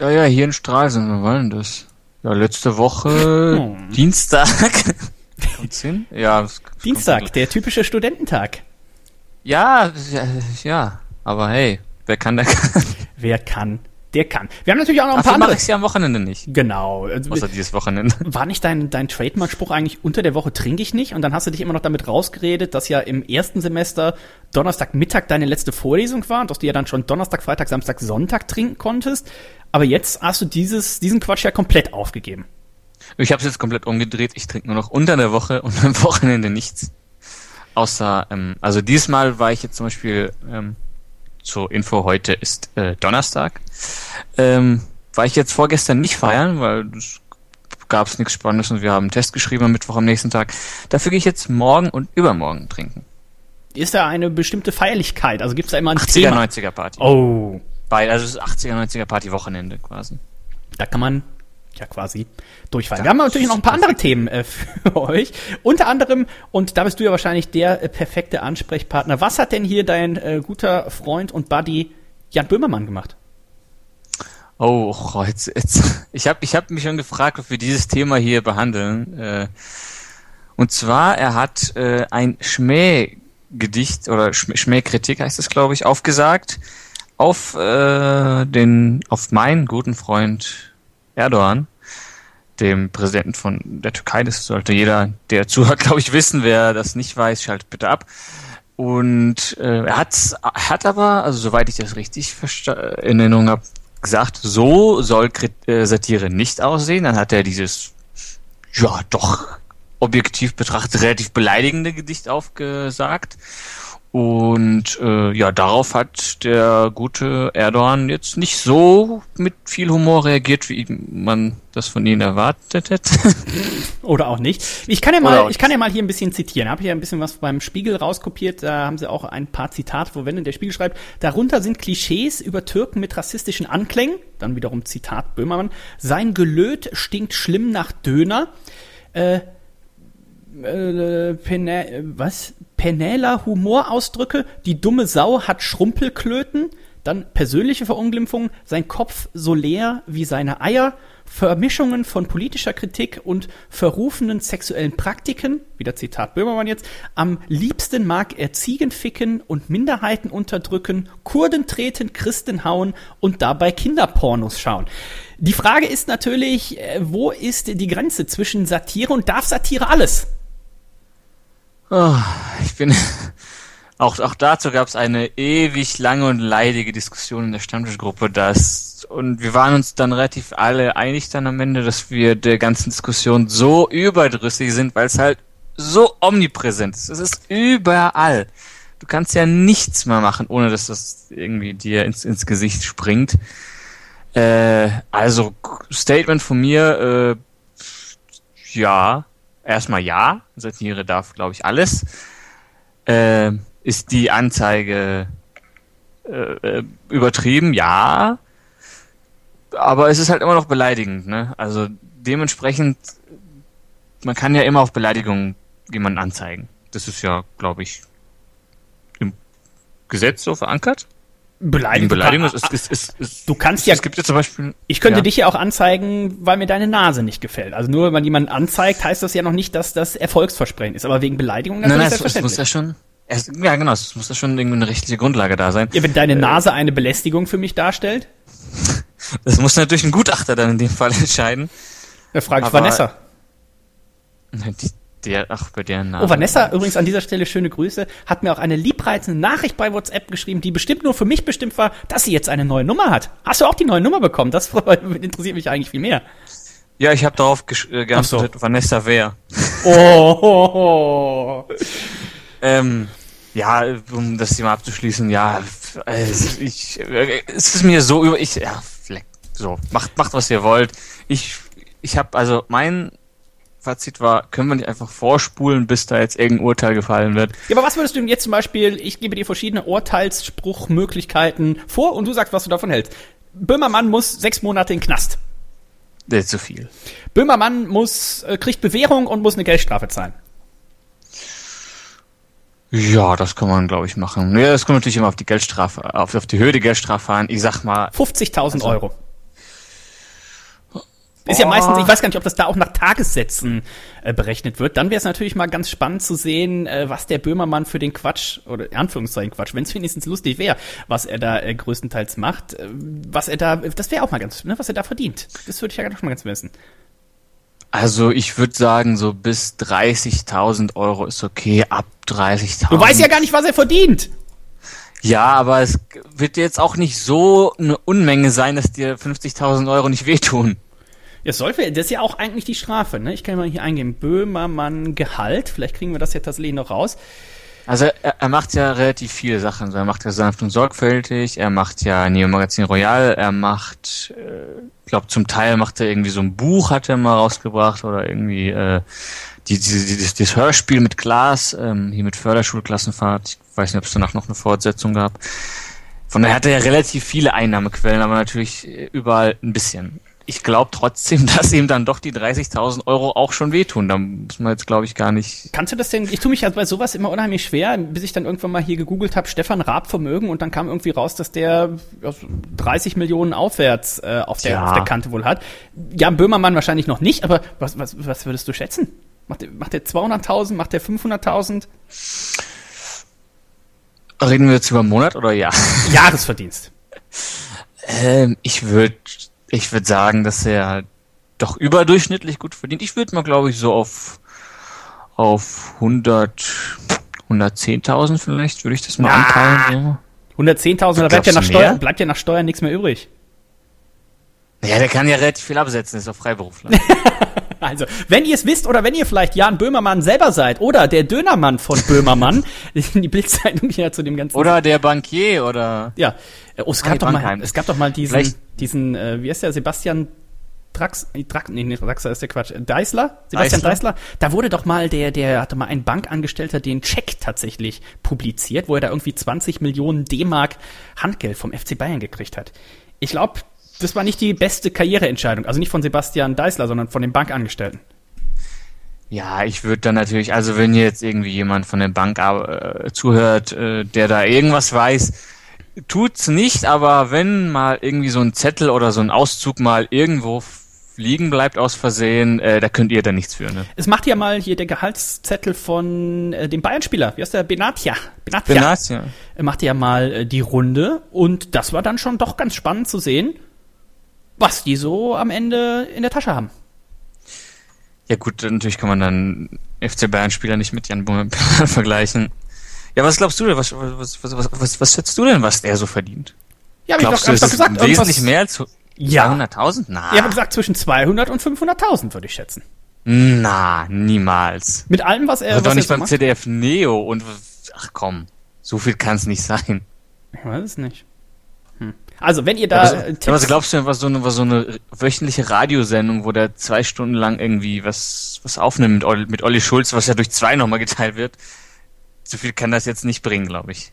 Speaker 3: ja, ja, hier in Stralsund. War denn das? Ja, letzte Woche,
Speaker 2: Hm.
Speaker 3: Dienstag. *laughs* Kommt's hin? Ja.
Speaker 2: Dienstag, der typische Studententag.
Speaker 3: Ja, ja, ja. Aber hey, wer kann, der kann.
Speaker 2: Wer kann, der kann. Wir haben natürlich auch noch ein paar
Speaker 3: Dafür mache
Speaker 2: andere.
Speaker 3: ich ja am Wochenende nicht.
Speaker 2: Genau. Also,
Speaker 3: Außer dieses Wochenende. *laughs*
Speaker 2: War nicht dein, dein Trademark-Spruch eigentlich unter der Woche trinke ich nicht? Und dann hast du dich immer noch damit rausgeredet, dass ja im ersten Semester Donnerstagmittag deine letzte Vorlesung war und dass du ja dann schon Donnerstag, Freitag, Samstag, Sonntag trinken konntest. Aber jetzt hast du dieses, diesen Quatsch ja komplett aufgegeben.
Speaker 3: Ich habe es jetzt komplett umgedreht. Ich trinke nur noch unter der Woche und am Wochenende nichts. Außer, ähm, also diesmal war ich jetzt zum Beispiel ähm, zur Info, heute ist äh, Donnerstag. Ähm, war ich jetzt vorgestern nicht feiern, weil es gab es nichts Spannendes und wir haben einen Test geschrieben am Mittwoch am nächsten Tag. Dafür gehe ich jetzt morgen und übermorgen trinken.
Speaker 2: Ist da eine bestimmte Feierlichkeit? Also gibt es da immer ein
Speaker 3: 80er,
Speaker 2: Thema?
Speaker 3: 90er Party.
Speaker 2: Oh,
Speaker 3: Beide, also es ist 80er, 90er Party Wochenende quasi.
Speaker 2: da kann man ja quasi durchfallen. Wir haben natürlich noch ein paar andere Themen äh, *laughs* für euch. Unter anderem, und da bist du ja wahrscheinlich der äh, perfekte Ansprechpartner. Was hat denn hier dein äh, guter Freund und Buddy Jan Böhmermann gemacht?
Speaker 3: Oh, oh, jetzt, jetzt. Ich habe ich hab mich schon gefragt, ob wir dieses Thema hier behandeln. Äh, und zwar, er hat äh, ein Schmähgedicht oder Schm- Schmähkritik heißt es, glaube ich, aufgesagt auf äh, den, auf meinen guten Freund Erdogan, dem Präsidenten von der Türkei. Das sollte jeder, der zuhört, *laughs* glaube ich, wissen. Wer das nicht weiß, schaltet bitte ab. Und äh, er hat, hat aber, also soweit ich das richtig in Erinnerung habe, gesagt, so soll Krit äh, Satire nicht aussehen. Dann hat er dieses, ja, doch objektiv betrachtet relativ beleidigende Gedicht aufgesagt. Und äh, ja, darauf hat der gute Erdogan jetzt nicht so mit viel Humor reagiert, wie man das von ihm erwartet hätte. *laughs*
Speaker 2: Oder auch nicht. Ich kann ja mal, ich kann ja mal hier ein bisschen zitieren. Habe hier ein bisschen was beim Spiegel rauskopiert. Da haben sie auch ein paar Zitate, wo wenn der Spiegel schreibt, darunter sind Klischees über Türken mit rassistischen Anklängen. Dann wiederum Zitat Böhmermann. Sein Gelöt stinkt schlimm nach Döner. Äh, äh, äh, was? Penäler Humorausdrücke. Die dumme Sau hat Schrumpelklöten. Dann persönliche Verunglimpfungen. Sein Kopf so leer wie seine Eier. Vermischungen von politischer Kritik und verrufenen sexuellen Praktiken. Wieder Zitat Böhmermann jetzt. Am liebsten mag er Ziegen ficken und Minderheiten unterdrücken, Kurden treten, Christen hauen und dabei Kinderpornos schauen. Die Frage ist natürlich, äh, wo ist die Grenze zwischen Satire und darf Satire alles?
Speaker 3: Oh, ich bin. *laughs* Auch, auch dazu gab es eine ewig lange und leidige Diskussion in der Stammtischgruppe, dass und wir waren uns dann relativ alle einig dann am Ende, dass wir der ganzen Diskussion so überdrüssig sind, weil es halt so omnipräsent ist. Es ist überall. Du kannst ja nichts mehr machen, ohne dass das irgendwie dir ins, ins Gesicht springt. Äh, also Statement von mir, äh, ja, erstmal ja, Satire darf, glaube ich, alles. Äh, ist die Anzeige äh, äh, übertrieben? Ja. Aber es ist halt immer noch beleidigend, ne? Also dementsprechend, man kann ja immer auf Beleidigung jemanden anzeigen. Das ist ja, glaube ich, im Gesetz so verankert.
Speaker 2: Beleidigung.
Speaker 3: Beleidigung
Speaker 2: du,
Speaker 3: ist, ist, ist, ist,
Speaker 2: du kannst ja,
Speaker 3: es gibt ja zum Beispiel.
Speaker 2: ich könnte
Speaker 3: ja.
Speaker 2: dich ja auch anzeigen, weil mir deine Nase nicht gefällt. Also nur, wenn man jemanden anzeigt, heißt das ja noch nicht, dass das Erfolgsversprechen ist. Aber wegen Beleidigung
Speaker 3: Nein, nein, es, es muss ja schon. Es, ja, genau, es muss ja schon irgendwie eine rechtliche Grundlage da sein.
Speaker 2: Ja, wenn deine Nase eine Belästigung für mich darstellt, *laughs*
Speaker 3: Das muss natürlich ein Gutachter dann in dem Fall *laughs* entscheiden.
Speaker 2: dann frage ich
Speaker 3: Aber-
Speaker 2: Vanessa.
Speaker 3: Die, der, ach, bei der Name.
Speaker 2: Oh, Vanessa, übrigens an dieser Stelle schöne Grüße, hat mir auch eine liebreizende Nachricht bei WhatsApp geschrieben, die bestimmt nur für mich bestimmt war, dass sie jetzt eine neue Nummer hat. Hast du auch die neue Nummer bekommen? Das *laughs* interessiert mich eigentlich viel mehr.
Speaker 3: Ja, ich habe darauf äh, geantwortet,
Speaker 2: Ach
Speaker 3: Vanessa wer.
Speaker 2: Oh, oh, *laughs* oh.
Speaker 3: Ähm, ja, um das Thema abzuschließen, ja, also ich, äh, es ist mir so über, ich, ja, fleck, so, macht, macht was ihr wollt. Ich, ich habe, also mein Fazit war, können wir nicht einfach vorspulen, bis da jetzt irgendein Urteil gefallen wird.
Speaker 2: Ja, aber was würdest du denn jetzt zum Beispiel, ich gebe dir verschiedene Urteilsspruchmöglichkeiten vor und du sagst, was du davon hältst. Böhmermann muss sechs Monate in den Knast.
Speaker 3: Das ist zu viel.
Speaker 2: Böhmermann muss, äh, kriegt Bewährung und muss eine Geldstrafe zahlen.
Speaker 3: Ja, das kann man, glaube ich, machen. Ja, das kommt natürlich immer auf die Geldstrafe, auf, auf die Höhe der Geldstrafe an. Ich sag mal,
Speaker 2: 50.000
Speaker 3: Also-
Speaker 2: Euro. Ist ja meistens, ich weiß gar nicht, ob das da auch nach Tagessätzen äh, berechnet wird. Dann wäre es natürlich mal ganz spannend zu sehen, äh, was der Böhmermann für den Quatsch, oder in Anführungszeichen Quatsch, wenn es wenigstens lustig wäre, was er da äh, größtenteils macht, äh, was er da, das wäre auch mal ganz, ne, was er da verdient. Das würde ich ja doch mal ganz wissen.
Speaker 3: also ich würde sagen, so bis 30.000 Euro ist okay, ab 30.000.
Speaker 2: Du weißt ja gar nicht, was er verdient.
Speaker 3: Ja, aber es wird jetzt auch nicht so eine Unmenge sein, dass dir 50.000 Euro nicht wehtun.
Speaker 2: Das, soll, das ist ja auch eigentlich die Strafe, ne? Ich kann mal hier eingeben, Böhmermann Gehalt, vielleicht kriegen wir das ja tatsächlich noch raus.
Speaker 3: Also er, er macht ja relativ viele Sachen. Er macht ja sanft und sorgfältig, er macht ja Neo Magazin Royal, er macht, äh, glaube zum Teil macht er irgendwie so ein Buch, hat er mal rausgebracht oder irgendwie äh, die, die, die, das, das Hörspiel mit Glas, ähm, hier mit Förderschulklassenfahrt. Ich weiß nicht, ob es danach noch eine Fortsetzung gab. Von daher hat er ja relativ viele Einnahmequellen, aber natürlich äh, überall ein bisschen. Ich glaube trotzdem, *laughs* dass ihm dann doch die 30.000 Euro auch schon wehtun. Da muss man jetzt, glaube ich, gar nicht
Speaker 2: Kannst du das denn, ich tue mich also bei sowas immer unheimlich schwer, bis ich dann irgendwann mal hier gegoogelt habe, Stefan Raab Vermögen und dann kam irgendwie raus, dass der ja, so 30 Millionen aufwärts äh, auf, der,
Speaker 3: Tja.
Speaker 2: auf der Kante wohl hat. Jan Böhmermann wahrscheinlich noch nicht, aber was, was, was würdest du schätzen? Macht der, macht der 200.000, macht der 500.000?
Speaker 3: Reden wir jetzt über einen Monat oder ja?
Speaker 2: Jahresverdienst. *laughs*
Speaker 3: Ähm, ich würde ich würd sagen, dass er doch überdurchschnittlich gut verdient. Ich würde mal, glaube ich, so auf, auf 100, 110.000 vielleicht, würde ich das mal
Speaker 2: Na.
Speaker 3: anteilen.
Speaker 2: 110.000, da bleibt ja, nach Steuern, bleibt ja nach Steuern nichts mehr übrig.
Speaker 3: Ja. ja, der kann ja relativ viel absetzen, ist doch Freiberufler. *laughs*
Speaker 2: Also, wenn ihr es wisst oder wenn ihr vielleicht Jan Böhmermann selber seid oder der Dönermann von *laughs* Böhmermann, die Bildzeitung ja zu dem ganzen
Speaker 3: oder der Bankier oder...
Speaker 2: Ja, oh, es gab doch mal, es gab doch mal diesen,
Speaker 3: Vielleicht-
Speaker 2: diesen, äh, wie heißt der, Sebastian Drax, Drax, nee, nee, Draxler ist der Quatsch, äh, Deißler? Sebastian
Speaker 3: Deißler?
Speaker 2: Deißler? Da wurde doch mal der, der hatte mal ein Bankangestellter den Check tatsächlich publiziert, wo er da irgendwie 20 Millionen D-Mark Handgeld vom FC Bayern gekriegt hat. Ich glaube, das war nicht die beste Karriereentscheidung, also nicht von Sebastian Deißler, sondern von dem Bankangestellten.
Speaker 3: Ja, ich würde dann natürlich, also wenn jetzt irgendwie jemand von der Bank äh, zuhört, äh, der da irgendwas weiß, tut's nicht, aber wenn mal irgendwie so ein Zettel oder so ein Auszug mal irgendwo liegen bleibt aus Versehen, äh, da könnt ihr dann nichts für, ne?
Speaker 2: Es macht ja mal hier der Gehaltszettel von äh, dem Bayern-Spieler, wie heißt der, Benatia. Benatia.
Speaker 3: Benaz, ja.
Speaker 2: Er machte ja mal äh, die Runde und das war dann schon doch ganz spannend zu sehen, was die so am Ende in der Tasche haben.
Speaker 3: Ja gut, natürlich kann man dann FC Bayern-Spieler nicht mit Jan Böhmermann *laughs* vergleichen. Ja, was glaubst du denn? Was, was, was, was, was, was schätzt du denn, was der so verdient?
Speaker 2: Ja, hab ich
Speaker 3: Glaubst
Speaker 2: doch,
Speaker 3: du,
Speaker 2: ich
Speaker 3: ist
Speaker 2: gesagt,
Speaker 3: wesentlich mehr als
Speaker 2: Ja.
Speaker 3: 200.000? Na,
Speaker 2: Ich habe gesagt, zwischen 200 und 500.000 würde ich schätzen.
Speaker 3: na, niemals.
Speaker 2: Mit allem, was er,
Speaker 3: Also
Speaker 2: was
Speaker 3: doch nicht beim
Speaker 2: macht.
Speaker 3: ZDF Neo und ach komm, so viel kann es nicht sein.
Speaker 2: Ich weiß es nicht. Also, wenn ihr da
Speaker 3: was,
Speaker 2: äh,
Speaker 3: ja, was
Speaker 2: Tipps,
Speaker 3: glaubst du denn, was so eine, was so eine wöchentliche Radiosendung, wo der zwei Stunden lang irgendwie was, was aufnimmt mit Olli, mit Olli Schulz, was ja durch zwei nochmal geteilt wird? So viel kann das jetzt nicht bringen, glaube ich.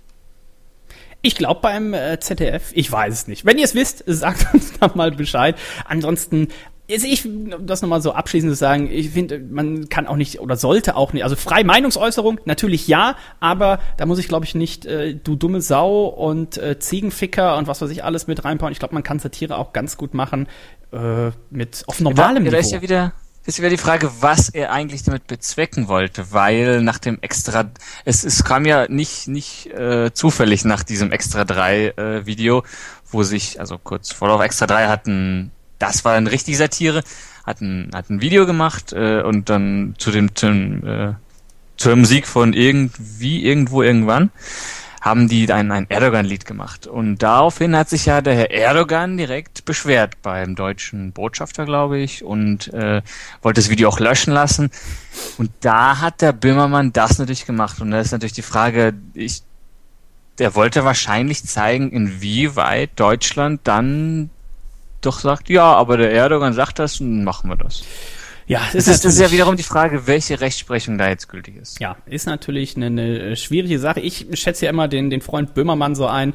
Speaker 2: ich glaube beim äh, ZDF, ich weiß es nicht. Wenn ihr es wisst, sagt *laughs* uns da mal Bescheid. Ansonsten, Jetzt ich, um das nochmal so abschließend zu sagen, ich finde, man kann auch nicht oder sollte auch nicht, also freie Meinungsäußerung, natürlich ja, aber da muss ich, glaube ich, nicht äh, du dumme Sau und äh, Ziegenficker und was weiß ich alles mit reinbauen. Ich glaube, man kann Satire auch ganz gut machen äh, mit auf normalem
Speaker 3: ja, da,
Speaker 2: Niveau.
Speaker 3: Da ist ja wieder, ist wieder die Frage, was er eigentlich damit bezwecken wollte, weil nach dem Extra, es, es kam ja nicht, nicht äh, zufällig nach diesem Extra 3 äh, Video, wo sich, also kurz vor auf Extra 3 hatten, das war eine richtige Satire, hat ein, hat ein Video gemacht äh, und dann zu dem, zum, äh, zur Musik von irgendwie, irgendwo, irgendwann haben die ein, ein Erdogan-Lied gemacht. Und daraufhin hat sich ja der Herr Erdogan direkt beschwert beim deutschen Botschafter, glaube ich, und äh, wollte das Video auch löschen lassen. Und da hat der Böhmermann das natürlich gemacht. Und da ist natürlich die Frage, ich, der wollte wahrscheinlich zeigen, inwieweit Deutschland dann doch sagt, ja, aber der Erdogan sagt das und machen wir das.
Speaker 2: Ja,
Speaker 3: es ist, das ist ja wiederum die Frage, welche Rechtsprechung da jetzt gültig ist.
Speaker 2: Ja, ist natürlich eine, eine schwierige Sache. Ich schätze ja immer den, den Freund Böhmermann so ein.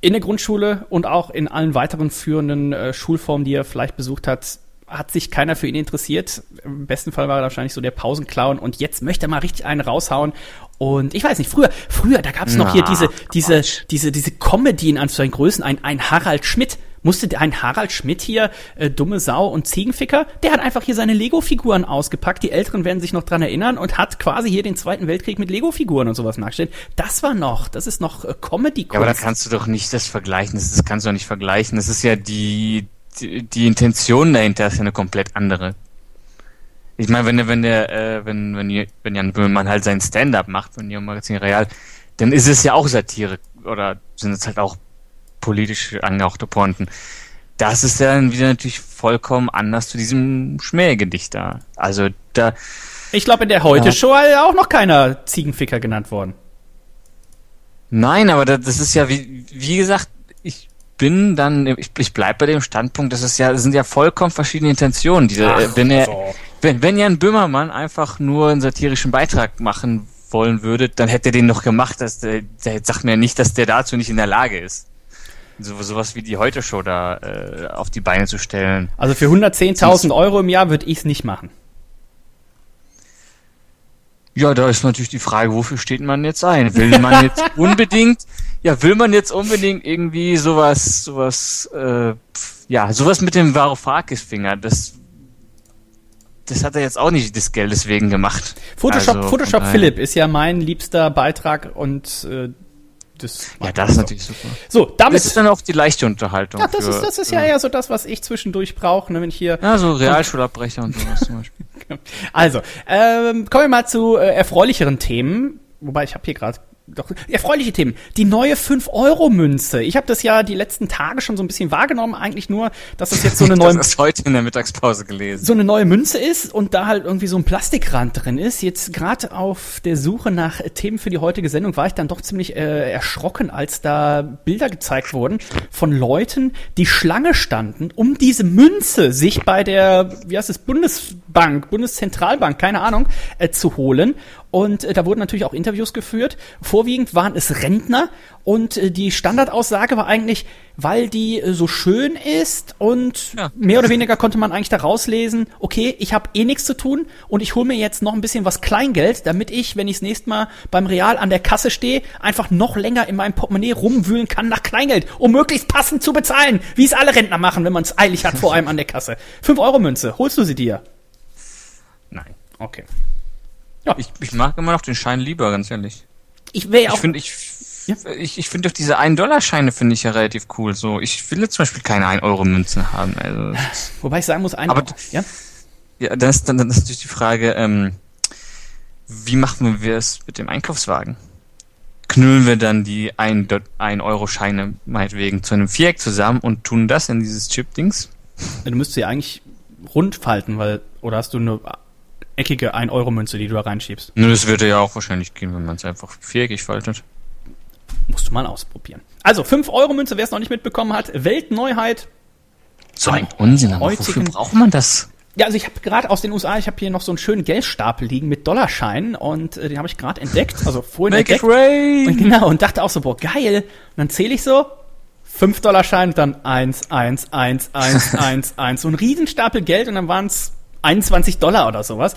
Speaker 2: In der Grundschule und auch in allen weiteren führenden äh, Schulformen, die er vielleicht besucht hat, hat sich keiner für ihn interessiert. Im besten Fall war er wahrscheinlich so der Pausenclown und jetzt möchte er mal richtig einen raushauen. Und ich weiß nicht, früher, früher, da gab es noch Na, hier diese, diese, diese, diese Comedy in Anführungszeichen Größen, ein, ein Harald Schmidt, musste ein Harald Schmidt hier, äh, dumme Sau und Ziegenficker, der hat einfach hier seine Lego-Figuren ausgepackt. Die Älteren werden sich noch dran erinnern und hat quasi hier den Zweiten Weltkrieg mit Lego-Figuren und sowas nachgestellt. Das war noch, das ist noch äh, comedy -Kunst.
Speaker 3: Ja, aber da kannst du doch nicht das vergleichen. Das, das kannst du doch nicht vergleichen. Das ist ja die, die, die Intention dahinter ist ja eine komplett andere. Ich meine, wenn der, wenn der, äh, wenn, wenn, wenn Jan Böhmermann halt sein Stand-up macht von Ihrem Magazin Real, dann ist es ja auch Satire oder sind es halt auch politisch angehauchte Pointen. Das ist dann wieder natürlich vollkommen anders zu diesem Schmähgedicht da. Also da.
Speaker 2: Ich glaube, in der Heute-Show ja. auch noch keiner Ziegenficker genannt worden.
Speaker 3: Nein, aber das ist ja, wie, wie gesagt, ich bin dann, ich, ich bleib bei dem Standpunkt, das ist ja, das sind ja vollkommen verschiedene Intentionen. Diese, Ach, wenn er, so. wenn, wenn Jan Böhmermann einfach nur einen satirischen Beitrag machen wollen würde, dann hätte er den noch gemacht, dass der, der sagt mir nicht, dass der dazu nicht in der Lage ist so, sowas wie die Heute-Show da äh, auf die Beine zu stellen.
Speaker 2: Also für 110.000 Euro im Jahr würde ich es nicht machen.
Speaker 3: Ja, da ist natürlich die Frage, wofür steht man jetzt ein? Will man jetzt *laughs* unbedingt, ja, will man jetzt unbedingt irgendwie sowas, sowas, äh, ja, sowas mit dem Varoufakis-Finger, das, das hat er jetzt auch nicht des Geldes wegen gemacht.
Speaker 2: Photoshop, also, Photoshop Philipp ist ja mein liebster Beitrag und äh,
Speaker 3: das ja, das ist natürlich super.
Speaker 2: So, damit
Speaker 3: das ist dann auch die leichte Unterhaltung.
Speaker 2: Ja, das, für, ist, das ist ja eher so das, was ich zwischendurch brauche, ne, wenn ich hier.
Speaker 3: Ja, so Realschulabbrecher und sowas zum *laughs* Beispiel.
Speaker 2: Also, ähm, kommen wir mal zu äh, erfreulicheren Themen. Wobei ich habe hier gerade doch erfreuliche Themen. Die neue 5-Euro-Münze. Ich habe das ja die letzten Tage schon so ein bisschen wahrgenommen, eigentlich nur, dass es jetzt so eine *laughs* neue.
Speaker 3: das ist heute in der Mittagspause gelesen.
Speaker 2: So eine neue Münze ist und da halt irgendwie so ein Plastikrand drin ist. Jetzt gerade auf der Suche nach Themen für die heutige Sendung war ich dann doch ziemlich äh, erschrocken, als da Bilder gezeigt wurden von Leuten, die Schlange standen, um diese Münze sich bei der, wie heißt es, Bundesbank, Bundeszentralbank, keine Ahnung, äh, zu holen. Und äh, da wurden natürlich auch Interviews geführt. Vorwiegend waren es Rentner. Und äh, die Standardaussage war eigentlich, weil die äh, so schön ist und ja. mehr oder weniger konnte man eigentlich da rauslesen, okay, ich habe eh nichts zu tun und ich hole mir jetzt noch ein bisschen was Kleingeld, damit ich, wenn ich das nächste Mal beim Real an der Kasse stehe, einfach noch länger in meinem Portemonnaie rumwühlen kann nach Kleingeld, um möglichst passend zu bezahlen, wie es alle Rentner machen, wenn man es eilig hat vor einem an der Kasse. 5 Euro Münze, holst du sie dir?
Speaker 3: Nein.
Speaker 2: Okay.
Speaker 3: Ja. Ich, ich mag immer noch den Schein lieber, ganz ehrlich.
Speaker 2: Ich will auch.
Speaker 3: Ich finde, ich, ja? ich, ich finde doch diese 1-Dollar-Scheine finde ich ja relativ cool. So, ich will jetzt zum Beispiel keine 1-Euro-Münzen haben. Also, *laughs*
Speaker 2: Wobei ich sagen muss,
Speaker 3: ein aber, ja? Ja, dann ist, dann, dann ist natürlich die Frage, ähm, wie machen wir es mit dem Einkaufswagen? Knüllen wir dann die 1-Euro-Scheine meinetwegen zu einem Viereck zusammen und tun das in dieses Chip-Dings?
Speaker 2: Du müsstest sie eigentlich rund falten, weil, oder hast du eine eckige 1-Euro-Münze, die du da reinschiebst.
Speaker 3: Nö, das würde ja auch wahrscheinlich gehen, wenn man es einfach viereckig faltet.
Speaker 2: Musst du mal ausprobieren. Also, 5-Euro-Münze, wer es noch nicht mitbekommen hat, Weltneuheit.
Speaker 3: So ein Unsinn, aber wofür braucht man das?
Speaker 2: Ja, also ich habe gerade aus den USA, ich habe hier noch so einen schönen Geldstapel liegen mit Dollarscheinen und äh, den habe ich gerade entdeckt, also vorhin
Speaker 3: Make
Speaker 2: entdeckt.
Speaker 3: It rain.
Speaker 2: Und genau, und dachte auch so, boah, geil. Und dann zähle ich so, 5 Dollar Schein und dann 1, 1, 1, 1, 1, 1. So ein Riesenstapel Geld und dann waren es 21 Dollar oder sowas.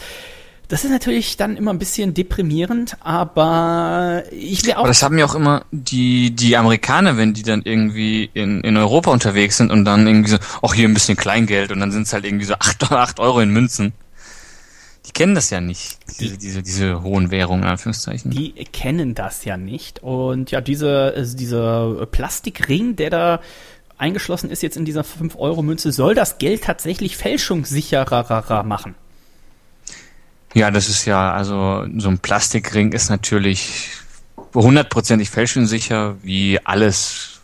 Speaker 2: Das ist natürlich dann immer ein bisschen deprimierend, aber ich will auch.
Speaker 3: Aber das haben ja auch immer die, die Amerikaner, wenn die dann irgendwie in, in Europa unterwegs sind und dann irgendwie so, ach hier ein bisschen Kleingeld und dann sind es halt irgendwie so *laughs* 8, 8 Euro in Münzen. Die kennen das ja nicht, diese, diese, diese hohen Währungen, in Anführungszeichen.
Speaker 2: Die kennen das ja nicht. Und ja, diese, äh, dieser Plastikring, der da eingeschlossen ist jetzt in dieser 5-Euro-Münze, soll das Geld tatsächlich fälschungssicherer machen.
Speaker 3: Ja, das ist ja, also so ein Plastikring ist natürlich hundertprozentig fälschungssicher, wie alles,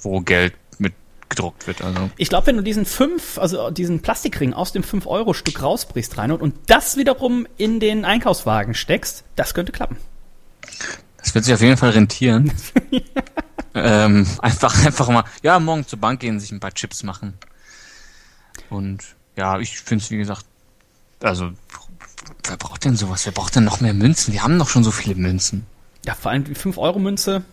Speaker 3: wo Geld mit gedruckt wird. Also
Speaker 2: Ich glaube, wenn du diesen 5, also diesen Plastikring aus dem 5-Euro-Stück rausbrichst, Reinhold, und das wiederum in den Einkaufswagen steckst, das könnte klappen.
Speaker 3: das wird sich auf jeden Fall rentieren. *laughs* ähm, *laughs* einfach, einfach mal, ja, morgen zur Bank gehen, sich ein paar Chips machen. Und ja, ich finde es, wie gesagt, also wer braucht denn sowas? Wer braucht denn noch mehr Münzen? Wir haben doch schon so viele Münzen.
Speaker 2: Ja, vor allem die 5-Euro-Münze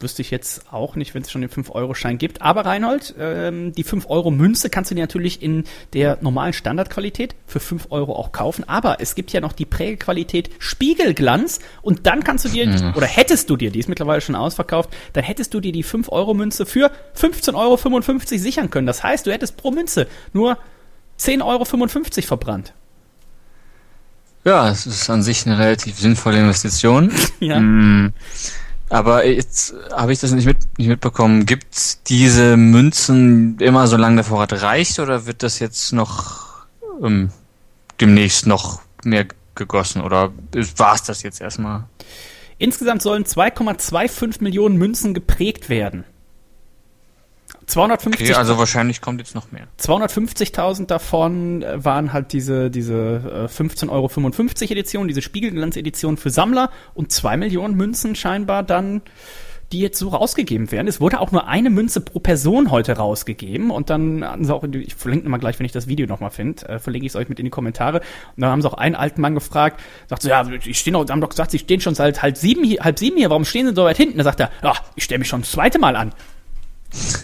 Speaker 2: wüsste ich jetzt auch nicht, wenn es schon den 5-Euro-Schein gibt. Aber Reinhold, ähm, die 5-Euro-Münze kannst du dir natürlich in der normalen Standardqualität für 5 Euro auch kaufen. Aber es gibt ja noch die Prägequalität Spiegelglanz. Und dann kannst du dir,
Speaker 3: Mhm.
Speaker 2: oder hättest du dir, die ist mittlerweile schon ausverkauft, dann hättest du dir die 5-Euro-Münze für 15,55 Euro sichern können. Das heißt, du hättest pro Münze nur 10,55 Euro verbrannt.
Speaker 3: Ja, es ist an sich eine relativ sinnvolle Investition. *laughs*
Speaker 2: Ja.
Speaker 3: Mm, Aber jetzt habe ich das nicht, mit, nicht mitbekommen. Gibt diese Münzen immer solange der Vorrat reicht oder wird das jetzt noch ähm, demnächst noch mehr gegossen oder war es das jetzt erstmal?
Speaker 2: Insgesamt sollen 2,25 Millionen Münzen geprägt werden. 250
Speaker 3: Okay, also wahrscheinlich kommt jetzt noch mehr.
Speaker 2: 250.000 davon äh, waren halt diese, diese äh, 15,55 Euro Edition, diese Spiegelglanz-Edition für Sammler und 2 Millionen Münzen scheinbar dann, die jetzt so rausgegeben werden. Es wurde auch nur eine Münze pro Person heute rausgegeben und dann hatten sie auch, ich verlinke mal gleich, wenn ich das Video nochmal finde, äh, verlinke ich es euch mit in die Kommentare. Und dann haben sie auch einen alten Mann gefragt, sagt so, ja, ich stehe noch, haben doch gesagt, sie stehen schon seit halb sieben hier, halb sieben hier, warum stehen sie so weit hinten? Da sagt er, ja, ich stelle mich schon das zweite Mal an.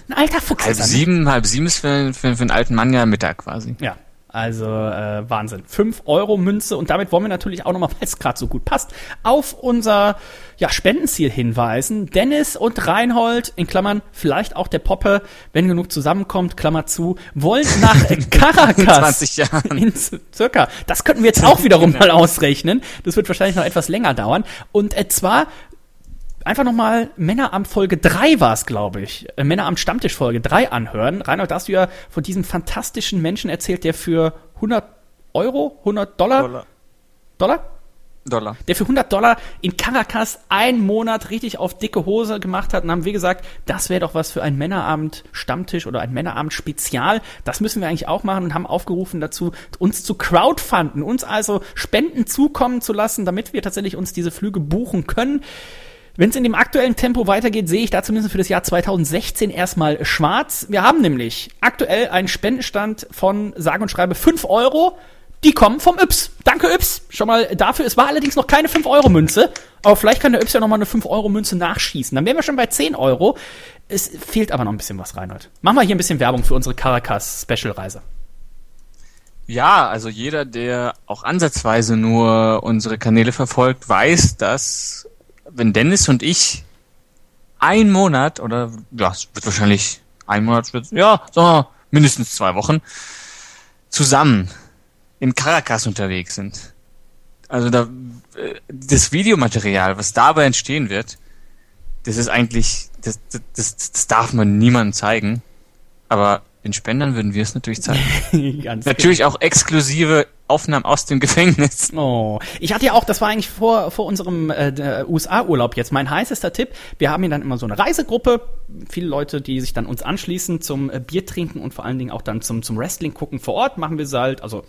Speaker 2: Ein alter Fuchs.
Speaker 3: Halb sieben, halb sieben ist für, für, für einen alten Mann ja Mittag quasi.
Speaker 2: Ja, also äh, Wahnsinn. 5 Euro Münze und damit wollen wir natürlich auch nochmal, weil es gerade so gut passt, auf unser ja, Spendenziel hinweisen. Dennis und Reinhold, in Klammern vielleicht auch der Poppe, wenn genug zusammenkommt, Klammer zu, wollen nach *laughs* Caracas.
Speaker 3: 20 Jahren.
Speaker 2: In circa. Das könnten wir jetzt auch *laughs* wiederum mal ausrechnen. Das wird wahrscheinlich noch etwas länger dauern. Und äh, zwar einfach nochmal Männeramt Folge 3 war es, glaube ich. Äh, Männeramt Stammtisch Folge 3 anhören. Reinhold, da hast du ja von diesem fantastischen Menschen erzählt, der für 100 Euro, 100 Dollar, Dollar?
Speaker 3: Dollar.
Speaker 2: Der für 100 Dollar in Caracas einen Monat richtig auf dicke Hose gemacht hat und haben wir gesagt, das wäre doch was für ein Männerabend Stammtisch oder ein Männerabend Spezial. Das müssen wir eigentlich auch machen und haben aufgerufen dazu, uns zu crowdfunden, uns also Spenden zukommen zu lassen, damit wir tatsächlich uns diese Flüge buchen können. Wenn es in dem aktuellen Tempo weitergeht, sehe ich da zumindest für das Jahr 2016 erstmal schwarz. Wir haben nämlich aktuell einen Spendenstand von sage und schreibe 5 Euro. Die kommen vom Yps. Danke Yps. Schon mal dafür. Es war allerdings noch keine 5-Euro-Münze. Aber vielleicht kann der Yps ja noch mal eine 5-Euro-Münze nachschießen. Dann wären wir schon bei 10 Euro. Es fehlt aber noch ein bisschen was, Reinhold. Machen wir hier ein bisschen Werbung für unsere Caracas-Special-Reise.
Speaker 3: Ja, also jeder, der auch ansatzweise nur unsere Kanäle verfolgt, weiß, dass wenn Dennis und ich ein Monat oder ja, es wird wahrscheinlich ein Monat, ja, mal, mindestens zwei Wochen zusammen in Caracas unterwegs sind. Also da äh, das Videomaterial, was dabei entstehen wird, das ist eigentlich, das, das, das darf man niemandem zeigen. Aber den Spendern würden wir es natürlich zeigen. *laughs* Natürlich auch exklusive Aufnahmen aus dem Gefängnis.
Speaker 2: Oh, ich hatte ja auch, das war eigentlich vor, vor unserem äh, USA-Urlaub jetzt mein heißester Tipp. Wir haben hier dann immer so eine Reisegruppe, viele Leute, die sich dann uns anschließen zum äh, Bier trinken und vor allen Dingen auch dann zum, zum Wrestling gucken vor Ort, machen wir halt, also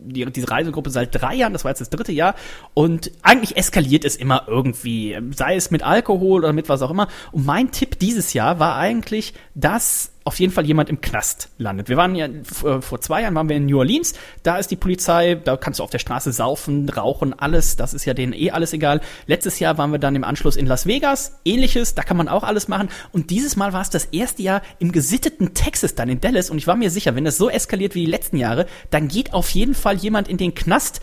Speaker 2: die, diese Reisegruppe seit drei Jahren, das war jetzt das dritte Jahr und eigentlich eskaliert es immer irgendwie, sei es mit Alkohol oder mit was auch immer. Und mein Tipp dieses Jahr war eigentlich, dass auf jeden Fall jemand im Knast landet. Wir waren ja äh, vor zwei Jahren waren wir in New Orleans, da ist die Polizei, da kannst du auf der Straße saufen, rauchen, alles, das ist ja denen eh alles egal. Letztes Jahr waren wir dann im Anschluss in Las Vegas, ähnliches, da kann man auch alles machen und dieses Mal war es das erste Jahr im gesitteten Texas dann in Dallas und ich war mir sicher, wenn das so eskaliert wie die letzten Jahre, dann geht auf jeden Fall jemand in den Knast,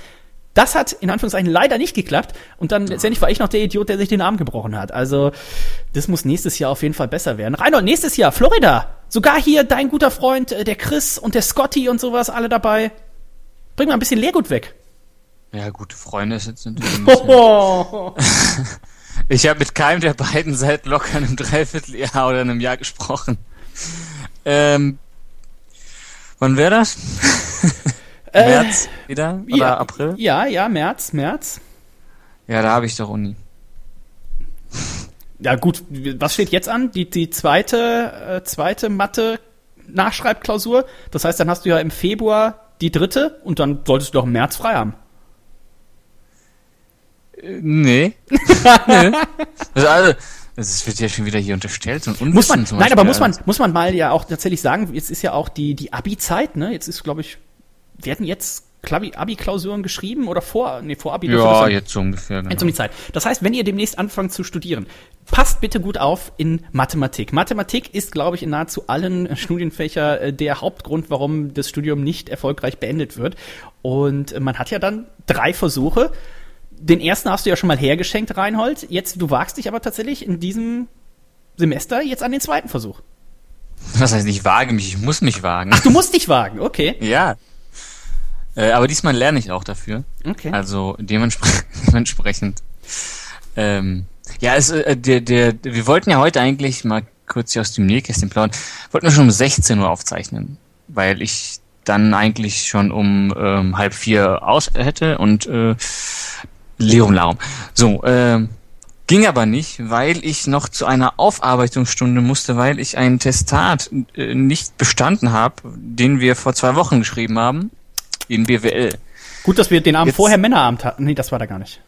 Speaker 2: das hat in Anführungszeichen leider nicht geklappt und dann letztendlich war ich noch der Idiot, der sich den Arm gebrochen hat. Also das muss nächstes Jahr auf jeden Fall besser werden. Reinhold, nächstes Jahr Florida. Sogar hier dein guter Freund, äh, der Chris und der Scotty und sowas, alle dabei. Bring mal ein bisschen Leergut weg.
Speaker 3: Ja, gute Freunde ist jetzt natürlich ein *laughs* bisschen. *laughs* Ich habe mit keinem der beiden seit locker einem Dreivierteljahr oder einem Jahr gesprochen. Ähm, wann wäre das? März wieder? Oder
Speaker 2: ja,
Speaker 3: April?
Speaker 2: Ja, ja, März, März.
Speaker 3: Ja, da habe ich doch Uni.
Speaker 2: Ja gut, was steht jetzt an? Die, die zweite, äh, zweite Mathe-Nachschreibklausur. Das heißt, dann hast du ja im Februar die dritte und dann solltest du doch im März frei haben.
Speaker 3: Äh, nee. *laughs* nee. Also, also, das wird ja schon wieder hier unterstellt und
Speaker 2: Muss man, nein, aber muss man, muss man mal ja auch tatsächlich sagen, jetzt ist ja auch die, die Abi-Zeit, ne? Jetzt ist, glaube ich, werden jetzt Abi-Klausuren geschrieben oder vor, nee, vor Abi.
Speaker 3: Ja, jetzt so ungefähr. Genau.
Speaker 2: Jetzt um die Zeit. Das heißt, wenn ihr demnächst anfangt zu studieren, passt bitte gut auf in Mathematik. Mathematik ist, glaube ich, in nahezu allen *laughs* äh, Studienfächer äh, der Hauptgrund, warum das Studium nicht erfolgreich beendet wird. Und man hat ja dann drei Versuche. Den ersten hast du ja schon mal hergeschenkt, Reinhold. Jetzt, du wagst dich aber tatsächlich in diesem Semester jetzt an den zweiten Versuch.
Speaker 3: Was heißt, ich wage mich, ich muss mich wagen.
Speaker 2: Ach, du musst dich wagen, okay.
Speaker 3: Ja. Äh, aber diesmal lerne ich auch dafür.
Speaker 2: Okay.
Speaker 3: Also demenspre *laughs* dementsprechend. Ähm, ja, es, äh, der, der, wir wollten ja heute eigentlich mal kurz hier aus dem Nähkästchen plaudern. Wollten wir schon um 16 Uhr aufzeichnen, weil ich dann eigentlich schon um ähm, halb vier aus hätte und äh, Lerum Larum. So, ähm, ging aber nicht, weil ich noch zu einer Aufarbeitungsstunde musste, weil ich ein Testat äh, nicht bestanden habe, den wir vor zwei Wochen geschrieben haben in BWL.
Speaker 2: Gut, dass wir den Abend
Speaker 3: Jetzt-
Speaker 2: vorher Männerabend hatten. Nee, das war da gar nicht.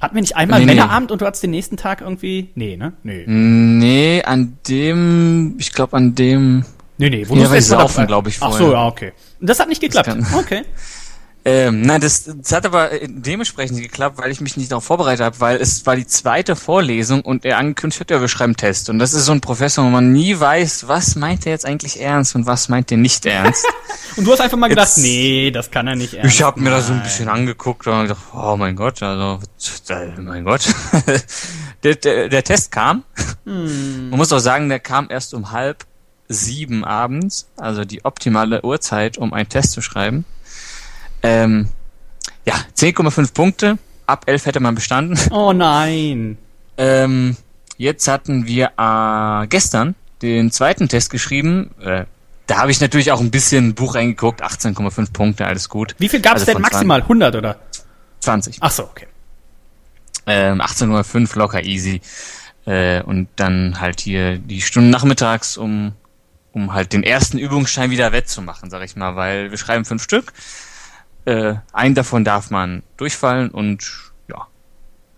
Speaker 2: Hatten wir nicht einmal
Speaker 3: Nee, nee.
Speaker 2: Männerabend und du hattest den nächsten Tag irgendwie. Nee, ne? Nee.
Speaker 3: Nee, an dem, ich glaube an dem,
Speaker 2: Nee, nee, wo
Speaker 3: Ja,
Speaker 2: du's
Speaker 3: weil
Speaker 2: letzte Mal
Speaker 3: saufen,
Speaker 2: dabei-
Speaker 3: glaub ich,
Speaker 2: Ach so,
Speaker 3: vorher.
Speaker 2: ja, okay. Und das hat nicht geklappt. Okay.
Speaker 3: Ähm, nein, das, das hat aber dementsprechend geklappt, weil ich mich nicht darauf vorbereitet habe, weil es war die zweite Vorlesung und er angekündigt hat, ja, wir schreiben Test. Und das ist so ein Professor, wo man nie weiß, was meint er jetzt eigentlich ernst und was meint er nicht ernst. *laughs*
Speaker 2: Und du hast einfach mal gedacht,
Speaker 3: Jetzt-
Speaker 2: nee, das kann er nicht ernst.
Speaker 3: Ich habe mir da so ein bisschen angeguckt und gedacht, oh mein Gott, also, äh, mein Gott. *laughs* der, der, der Test kam. Man muss auch sagen, der kam erst um halb sieben abends, also die optimale Uhrzeit, um einen Test zu schreiben. Ähm, ja, 10,5 Punkte. Ab 11 hätte man bestanden.
Speaker 2: Oh nein.
Speaker 3: Ähm, jetzt hatten wir äh, gestern den zweiten Test geschrieben. Äh, da habe ich natürlich auch ein bisschen Buch reingeguckt. 18,5 Punkte, alles gut.
Speaker 2: Wie viel gab es
Speaker 3: Also
Speaker 2: denn maximal? 100 oder?
Speaker 3: 20.
Speaker 2: Ach so, okay.
Speaker 3: Ähm, 18.05 locker easy. Äh, und dann halt hier die Stunden nachmittags, um, um halt den ersten Übungsschein wieder wettzumachen, sag ich mal, weil wir schreiben fünf Stück. Äh, einen davon darf man durchfallen und ja.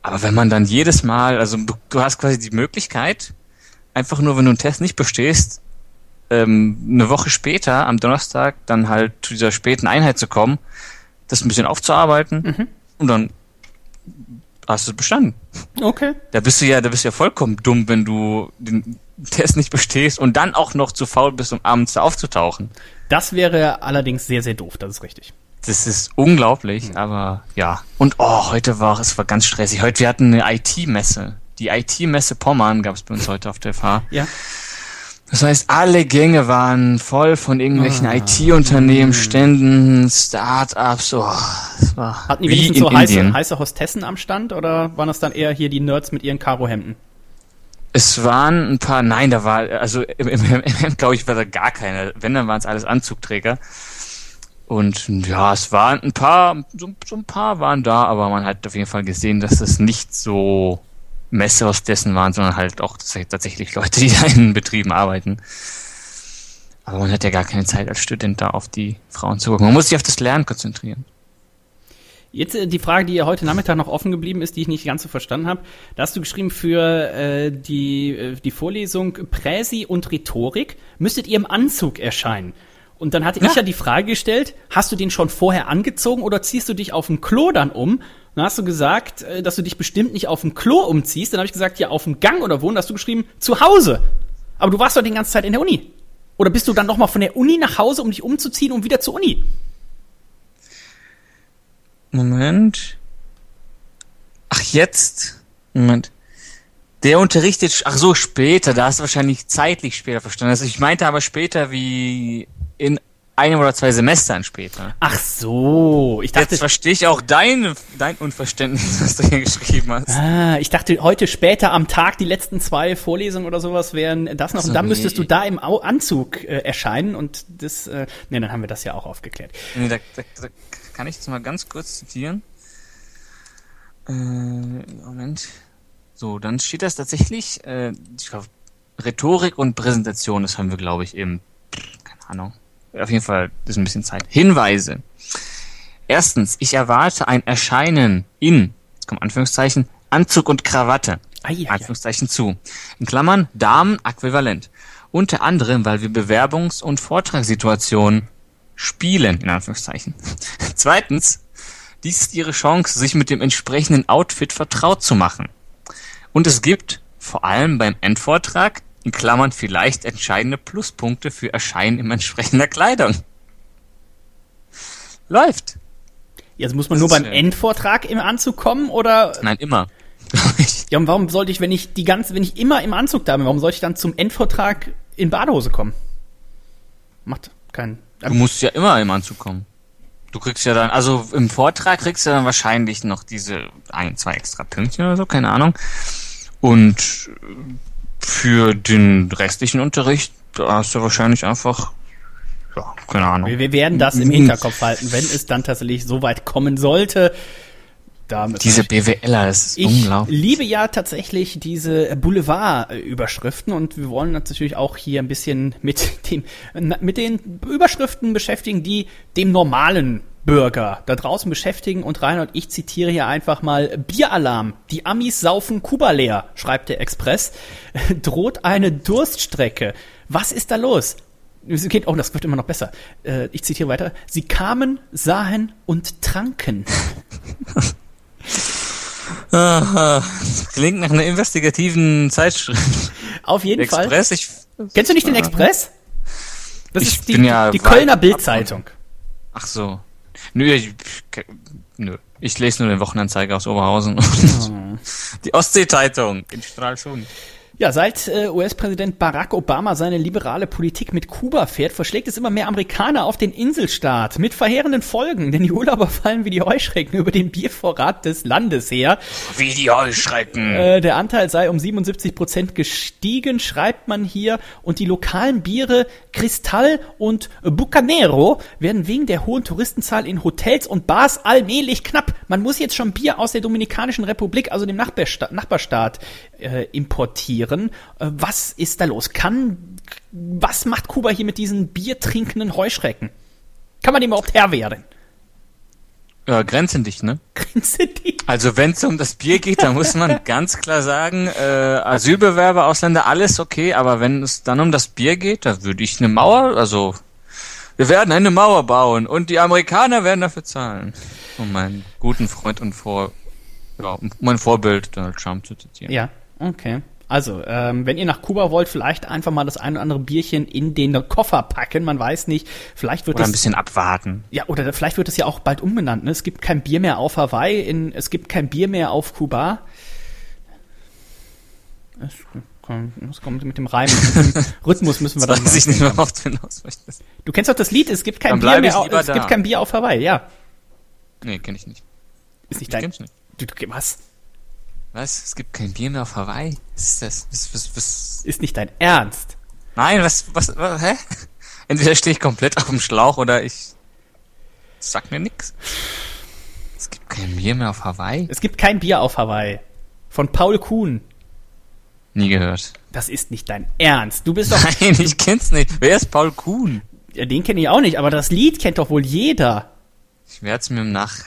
Speaker 3: Aber wenn man dann jedes Mal, also du, du hast quasi die Möglichkeit, einfach nur, wenn du einen Test nicht bestehst, ähm, eine Woche später, am Donnerstag, dann halt zu dieser späten Einheit zu kommen, das ein bisschen aufzuarbeiten und dann hast du es bestanden.
Speaker 2: Okay.
Speaker 3: Da bist du ja, da bist du ja vollkommen dumm, wenn du den Test nicht bestehst und dann auch noch zu faul bist, um abends da aufzutauchen.
Speaker 2: Das wäre allerdings sehr, sehr doof, das ist richtig.
Speaker 3: Das ist unglaublich, aber ja. Und oh, heute war es war ganz stressig. Heute wir hatten eine IT-Messe. Die IT-Messe Pommern gab es bei uns heute auf der FH.
Speaker 2: Ja.
Speaker 3: Das heißt, alle Gänge waren voll von irgendwelchen
Speaker 2: Ah.
Speaker 3: IT-Unternehmen, Ständen, Start-ups. Oh, das war
Speaker 2: Hatten die
Speaker 3: wie
Speaker 2: wenigstens so heiße, heiße Hostessen am Stand oder waren das dann eher hier die Nerds mit ihren Karohemden?
Speaker 3: Es waren ein paar, nein, da war, also im, im, im, im glaube ich, war da gar keine. Wenn, dann waren es alles Anzugträger. Und ja, es waren ein paar, so, so ein paar waren da, aber man hat auf jeden Fall gesehen, dass es nicht so Messehostessen waren, sondern halt auch tats- tatsächlich Leute, die *laughs* da in Betrieben arbeiten. Aber man hat ja gar keine Zeit als Student da auf die Frauen zu gucken. Man muss sich auf das Lernen konzentrieren.
Speaker 2: Jetzt äh, die Frage, die ja heute Nachmittag noch offen geblieben ist, die ich nicht ganz so verstanden habe. Da hast du geschrieben für äh, die, äh, die Vorlesung Präsi und Rhetorik müsstet ihr im Anzug erscheinen. Und dann hatte ich ja die Frage gestellt, hast du den schon vorher angezogen oder ziehst du dich auf dem Klo dann um? Dann hast du gesagt, äh, dass du dich bestimmt nicht auf dem Klo umziehst. Dann habe ich gesagt, ja, auf dem Gang oder wo? Und hast du geschrieben, zu Hause. Aber du warst doch die ganze Zeit in der Uni. Oder bist du dann noch mal von der Uni nach Hause, um dich umzuziehen und wieder zur Uni?
Speaker 3: Moment. Ach, jetzt. Moment. Der unterrichtet, ach so, später, da hast du wahrscheinlich zeitlich später verstanden. Also ich meinte aber später wie in einem oder zwei Semestern später.
Speaker 2: Ach so, ich dachte,
Speaker 3: Jetzt verstehe ich auch dein, dein Unverständnis, *laughs* was du hier geschrieben hast.
Speaker 2: ah, ich dachte heute später am Tag die letzten zwei Vorlesungen oder sowas wären das noch.
Speaker 3: Ach so,
Speaker 2: und dann
Speaker 3: nee.
Speaker 2: müsstest du da im Anzug äh, erscheinen und das, äh, nee, dann haben wir das ja auch aufgeklärt.
Speaker 3: Nee, da, da, da kann ich jetzt mal ganz kurz zitieren. Äh, Moment. So, dann steht das tatsächlich, äh, ich glaub, Rhetorik und Präsentation, das haben wir, glaube ich, im, keine Ahnung, auf jeden Fall ist ein bisschen Zeit. Hinweise. Erstens, ich erwarte ein Erscheinen in, jetzt kommt Anführungszeichen, Anzug und Krawatte.
Speaker 2: Ai, ai.
Speaker 3: Anführungszeichen zu. In Klammern Damen äquivalent. Unter anderem, weil wir Bewerbungs- und Vortragssituationen spielen, in Anführungszeichen. *laughs* Zweitens, dies ist ihre Chance, sich mit dem entsprechenden Outfit vertraut zu machen. Und es gibt, vor allem beim Endvortrag, in Klammern vielleicht entscheidende Pluspunkte für Erscheinen in entsprechender Kleidung. Läuft.
Speaker 2: Jetzt muss man
Speaker 3: Das
Speaker 2: nur beim
Speaker 3: ja-
Speaker 2: Endvortrag im Anzug kommen oder
Speaker 3: Nein, immer. *laughs*
Speaker 2: ja, und warum sollte ich, wenn ich die ganze, wenn ich immer im Anzug da bin, warum sollte ich dann zum Endvortrag in Badehose kommen? Macht keinen.
Speaker 3: Du musst ja immer im Anzug kommen. Du kriegst ja dann, also im Vortrag kriegst du dann wahrscheinlich noch diese ein, zwei extra Pünktchen oder so, keine Ahnung. Und für den restlichen Unterricht, hast du wahrscheinlich einfach, ja, keine Ahnung.
Speaker 2: Wir, wir werden das im Hinterkopf halten, wenn es dann tatsächlich so weit kommen sollte. Da müssen
Speaker 3: Diese BWLer, das ist
Speaker 2: ich
Speaker 3: unglaublich.
Speaker 2: liebe ja tatsächlich diese Boulevard-Überschriften und wir wollen uns natürlich auch hier ein bisschen mit *laughs* dem, mit den Überschriften beschäftigen, die dem normalen Bürger da draußen beschäftigen und Reinhard, ich zitiere hier einfach mal Bieralarm. Die Amis saufen Kuba leer, schreibt der Express. *laughs* Droht eine Durststrecke. Was ist da los? Es geht, oh, das wird immer noch besser. Äh, ich zitiere weiter. Sie kamen, sahen und tranken. *laughs*
Speaker 3: Aha, klingt nach einer investigativen Zeitschrift.
Speaker 2: Auf jeden Fall.
Speaker 3: Express, ich,
Speaker 2: Kennst du nicht den Express? Das
Speaker 3: Ich
Speaker 2: ist die,
Speaker 3: bin ja
Speaker 2: die Kölner Bildzeitung.
Speaker 3: ach so. Nö, ich, nö. Ich lese nur den Wochenanzeiger aus Oberhausen.
Speaker 2: Oh. *laughs*
Speaker 3: Die Ostsee-Zeitung in Stralsund.
Speaker 2: Ja, seit äh, US-Präsident Barack Obama seine liberale Politik mit Kuba fährt, verschlägt es immer mehr Amerikaner auf den Inselstaat mit verheerenden Folgen, denn die Urlauber fallen wie die Heuschrecken über den Biervorrat des Landes her.
Speaker 3: Wie die Heuschrecken.
Speaker 2: Äh, der Anteil sei um 77 Prozent gestiegen, schreibt man hier. Und die lokalen Biere Cristal und Bucanero werden wegen der hohen Touristenzahl in Hotels und Bars allmählich knapp. Man muss jetzt schon Bier aus der Dominikanischen Republik, also dem Nachbarstaat, Nachbarstaat äh, importieren. Äh, was ist da los? Kann, was macht Kuba hier mit diesen biertrinkenden Heuschrecken? Kann man dem überhaupt Herr werden?
Speaker 3: Ja, grenzendicht, ne?
Speaker 2: Grenze die?
Speaker 3: Also wenn es um das Bier geht, dann muss man *laughs* ganz klar sagen, äh, Asylbewerber, Ausländer, alles okay, aber wenn es dann um das Bier geht, da würde ich eine Mauer, also wir werden eine Mauer bauen und die Amerikaner werden dafür zahlen. Um meinen guten Freund und vor, ja, um mein Vorbild Donald Trump zu zitieren.
Speaker 2: Ja, okay. Also, ähm, wenn ihr nach Kuba wollt, vielleicht einfach mal das ein oder andere Bierchen in den Koffer packen. Man weiß nicht, vielleicht wird
Speaker 3: Oder ein
Speaker 2: das
Speaker 3: bisschen abwarten.
Speaker 2: ja oder vielleicht wird es ja auch bald umbenannt. Ne? Es gibt kein Bier mehr auf Hawaii, in, es gibt kein Bier mehr auf Kuba. Es kommt, es kommt mit dem Reim, mit dem *laughs* Rhythmus müssen wir
Speaker 3: Das weiß ich nicht mehr, worauf du hinaus möchtest.
Speaker 2: Du kennst doch das Lied. Es gibt kein Bier mehr. Auf, es
Speaker 3: da.
Speaker 2: gibt kein Bier auf Hawaii. Ja,
Speaker 3: Nee, kenn ich nicht.
Speaker 2: ist nicht
Speaker 3: Ich
Speaker 2: dein.
Speaker 3: kenn's nicht.
Speaker 2: Du, du, was?
Speaker 3: Was? Es gibt kein Bier mehr auf Hawaii? Was ist das? Was, was, was?
Speaker 2: Ist nicht dein Ernst?
Speaker 3: Nein, was, was, was hä? *laughs* Entweder stehe ich komplett auf dem Schlauch oder ich sag mir nix. Es gibt kein Bier mehr auf Hawaii?
Speaker 2: Es gibt kein Bier auf Hawaii. Von Paul Kuhn.
Speaker 3: Nie gehört.
Speaker 2: Das ist nicht dein Ernst. Du bist doch. *laughs*
Speaker 3: Nein, ich kenn's nicht. Wer ist Paul Kuhn?
Speaker 2: Ja, den kenne ich auch nicht, aber das Lied kennt doch wohl jeder.
Speaker 3: Ich werde es mir im Nach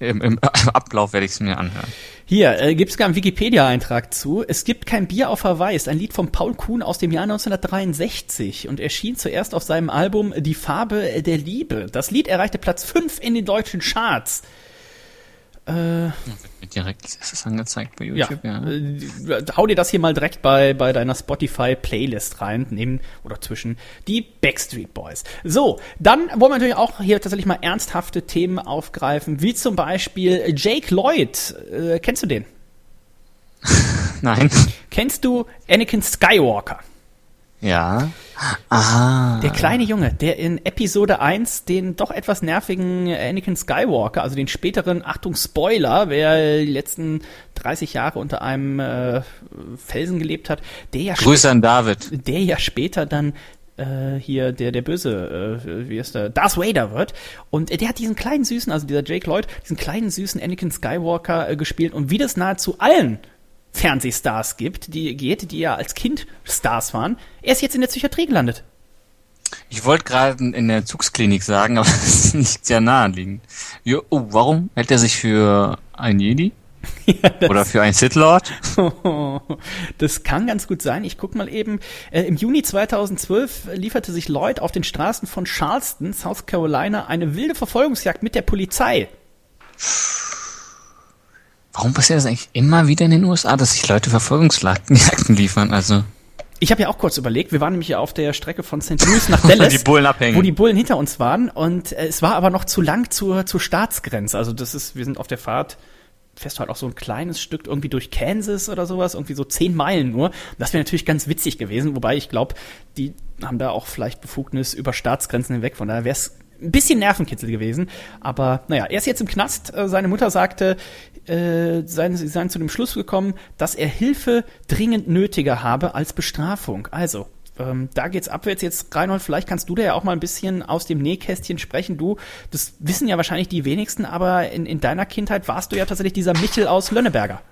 Speaker 3: im, im *laughs* Ablauf werde ich es mir anhören.
Speaker 2: Hier, äh, gibt es gar einen Wikipedia-Eintrag zu. Es gibt kein Bier auf ist ein Lied von Paul Kuhn aus dem Jahr 1963 und erschien zuerst auf seinem Album Die Farbe der Liebe. Das Lied erreichte Platz 5 in den deutschen Charts. Äh,
Speaker 3: direkt als erstes angezeigt bei
Speaker 2: ja,
Speaker 3: YouTube, ja.
Speaker 2: Äh, hau dir das hier mal direkt bei, bei deiner Spotify-Playlist rein, neben oder zwischen die Backstreet Boys. So, dann wollen wir natürlich auch hier tatsächlich mal ernsthafte Themen aufgreifen, wie zum Beispiel Jake Lloyd. Äh, kennst du den? *laughs*
Speaker 3: Nein.
Speaker 2: Kennst du Anakin Skywalker?
Speaker 3: Ja. Aha.
Speaker 2: Der kleine Junge, der in Episode 1 den doch etwas nervigen Anakin Skywalker, also den späteren, Achtung Spoiler, wer die letzten 30 Jahre unter einem äh, Felsen gelebt hat, der ja,
Speaker 3: Grüße an David.
Speaker 2: der ja später dann äh, hier der der böse äh, wie ist der Darth Vader wird und der hat diesen kleinen süßen also dieser Jake Lloyd diesen kleinen süßen Anakin Skywalker äh, gespielt und wie das nahezu allen Fernsehstars gibt, die geht, die ja als Kind Stars waren. Er ist jetzt in der Psychiatrie gelandet.
Speaker 3: Ich wollte gerade in der Zugsklinik sagen, *laughs* aber das ist nicht sehr naheliegend. Jo, oh, warum hält er sich für ein Jedi? *laughs* Oder für ein Sith Lord? *laughs*
Speaker 2: Das kann ganz gut sein. Ich guck mal eben. Äh, Im Juni 2012 lieferte sich Lloyd auf den Straßen von Charleston, South Carolina, eine wilde Verfolgungsjagd mit der Polizei.
Speaker 3: Warum passiert das eigentlich immer wieder in den USA, dass sich Leute Verfolgungsjagden *laughs* liefern? Also
Speaker 2: Ich habe ja auch kurz überlegt, wir waren nämlich ja auf der Strecke von St. Louis nach *laughs* Dallas.
Speaker 3: die.
Speaker 2: Wo die Bullen hinter uns waren und äh, es war aber noch zu lang zur, zur Staatsgrenze. Also das ist, wir sind auf der Fahrt, fährst du halt auch so ein kleines Stück irgendwie durch Kansas oder sowas, irgendwie so zehn Meilen nur. Das wäre natürlich ganz witzig gewesen, wobei ich glaube, die haben da auch vielleicht Befugnis über Staatsgrenzen hinweg, von daher wäre es ein bisschen Nervenkitzel gewesen. Aber naja, er ist jetzt im Knast. Äh, Seine Mutter sagte, äh, seien, sie seien zu dem Schluss gekommen, dass er Hilfe dringend nötiger habe als Bestrafung. Also, ähm, da geht's abwärts. Jetzt, Reinhold, vielleicht kannst du da ja auch mal ein bisschen aus dem Nähkästchen sprechen. Du, das wissen ja wahrscheinlich die wenigsten, aber in, in deiner Kindheit warst du ja tatsächlich dieser Michel aus Lönneberger.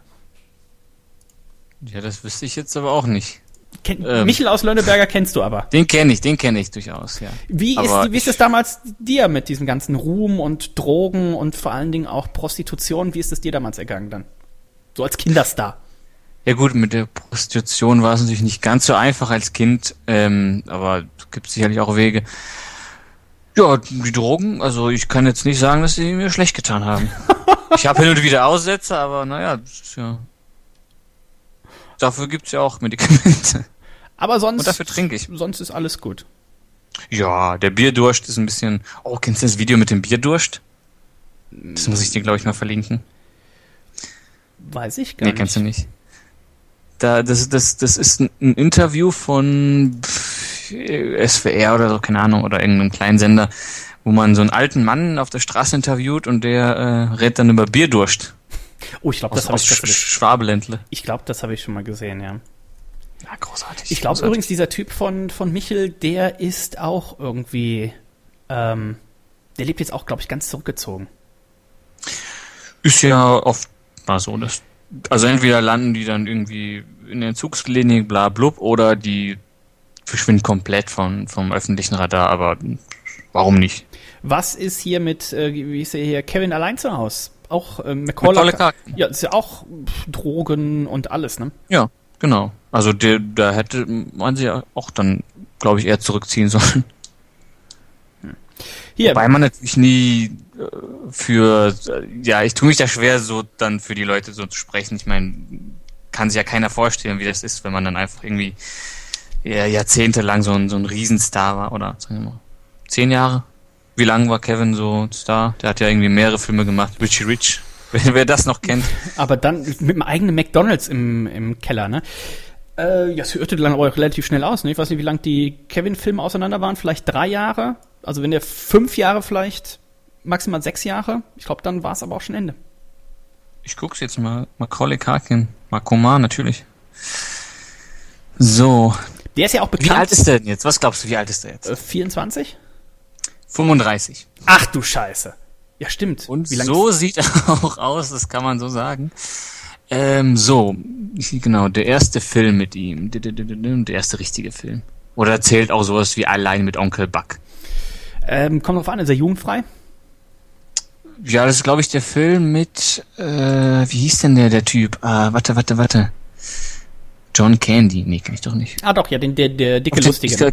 Speaker 3: ja, das wüsste ich jetzt aber auch nicht.
Speaker 2: Ken
Speaker 3: Ähm.
Speaker 2: Michel aus Lönneberger kennst du aber.
Speaker 3: Den kenne ich, den kenne ich durchaus, ja.
Speaker 2: Wie
Speaker 3: Aber
Speaker 2: ist, wie ist es damals dir mit diesem ganzen Ruhm und Drogen und vor allen Dingen auch Prostitution? Wie ist es dir damals ergangen dann? So als Kinderstar.
Speaker 3: Ja gut, mit der Prostitution war es natürlich nicht ganz so einfach als Kind, ähm, aber es gibt sicherlich auch Wege. Ja, die Drogen, also ich kann jetzt nicht sagen, dass sie mir schlecht getan haben. *laughs* ich habe hin und wieder Aussätze, aber naja, das ist ja. Dafür gibt's ja auch Medikamente.
Speaker 2: Aber sonst,
Speaker 3: Und dafür trinke ich.
Speaker 2: sonst ist alles gut.
Speaker 3: Ja, der Bierdurst ist ein bisschen. Oh, kennst du das Video mit dem Bierdurst? Das muss ich dir, glaube ich, mal verlinken.
Speaker 2: Weiß ich gar
Speaker 3: Nee,
Speaker 2: nicht.
Speaker 3: kennst du nicht. Da, das, das, das ist ein, Interview von SWR oder so, keine Ahnung, oder irgendeinem kleinen Sender, wo man so einen alten Mann auf der Straße interviewt und der äh, redet dann über Bierdurst.
Speaker 2: Oh, ich glaube, das habe ich,
Speaker 3: Sch Schwabeländle.
Speaker 2: ich glaube, das habe ich schon mal gesehen, ja.
Speaker 3: Ja, großartig.
Speaker 2: Ich glaube übrigens, dieser Typ von, von Michel, der ist auch irgendwie, ähm, der lebt jetzt auch, glaube ich, ganz zurückgezogen.
Speaker 3: Ist ja oft mal so, dass. Also entweder landen die dann irgendwie in der Entzugsklinik, bla blub, oder die verschwinden komplett von, vom öffentlichen Radar, aber warum nicht?
Speaker 2: Was ist hier mit, äh, wie ist er hier, Kevin allein zu Hause? Auch ähm, Macaulay. Ja, ist ja auch pff, Drogen und alles, ne?
Speaker 3: Ja, genau. Also der, da hätte man sich ja auch dann, glaube ich, eher zurückziehen *laughs* sollen.
Speaker 2: Hier,
Speaker 3: Wobei man natürlich nie äh, für, äh, ja, ich tue mich da schwer, so dann für die Leute so zu sprechen. Ich meine, kann sich ja keiner vorstellen, wie das ist, wenn man dann einfach irgendwie ja, jahrzehntelang so ein, so ein Riesenstar war, oder sagen wir mal, zehn Jahre? Wie lang war Kevin so Star? Der hat ja irgendwie mehrere Filme gemacht. Richie Rich, *laughs* wer, wer das noch kennt.
Speaker 2: aber dann mit dem eigenen McDonalds im, im Keller, ne? Äh, ja, es hörte dann aber auch relativ schnell aus, ne? Ich weiß nicht, wie lang die Kevin-Filme auseinander waren. Vielleicht drei Jahre. Also wenn der fünf Jahre vielleicht, maximal sechs Jahre. Ich glaube, dann war es aber auch schon Ende.
Speaker 3: Ich guck's jetzt mal. Macaulay Culkin. Makoma, natürlich. So.
Speaker 2: Der ist ja auch
Speaker 3: Wie
Speaker 2: bekannt.
Speaker 3: alt ist der denn jetzt? Was glaubst du, wie alt ist der jetzt?
Speaker 2: Äh, 24?
Speaker 3: 35.
Speaker 2: Ach du Scheiße. Ja, stimmt.
Speaker 3: Und so sieht er *laughs* auch aus, das kann man so sagen. Ähm, so, genau, der erste Film mit ihm. Der erste richtige Film. Oder zählt auch sowas wie Allein mit Onkel Buck.
Speaker 2: Ähm, kommt drauf an, ist er jugendfrei?
Speaker 3: Ja, das ist, glaube ich, der Film mit, äh, wie hieß denn der, der Typ? Ah, warte, warte, warte. John Candy. Nee, kenn ich doch nicht.
Speaker 2: Ah, doch, ja, den, der, der dicke
Speaker 3: den-
Speaker 2: Lustige.
Speaker 3: der-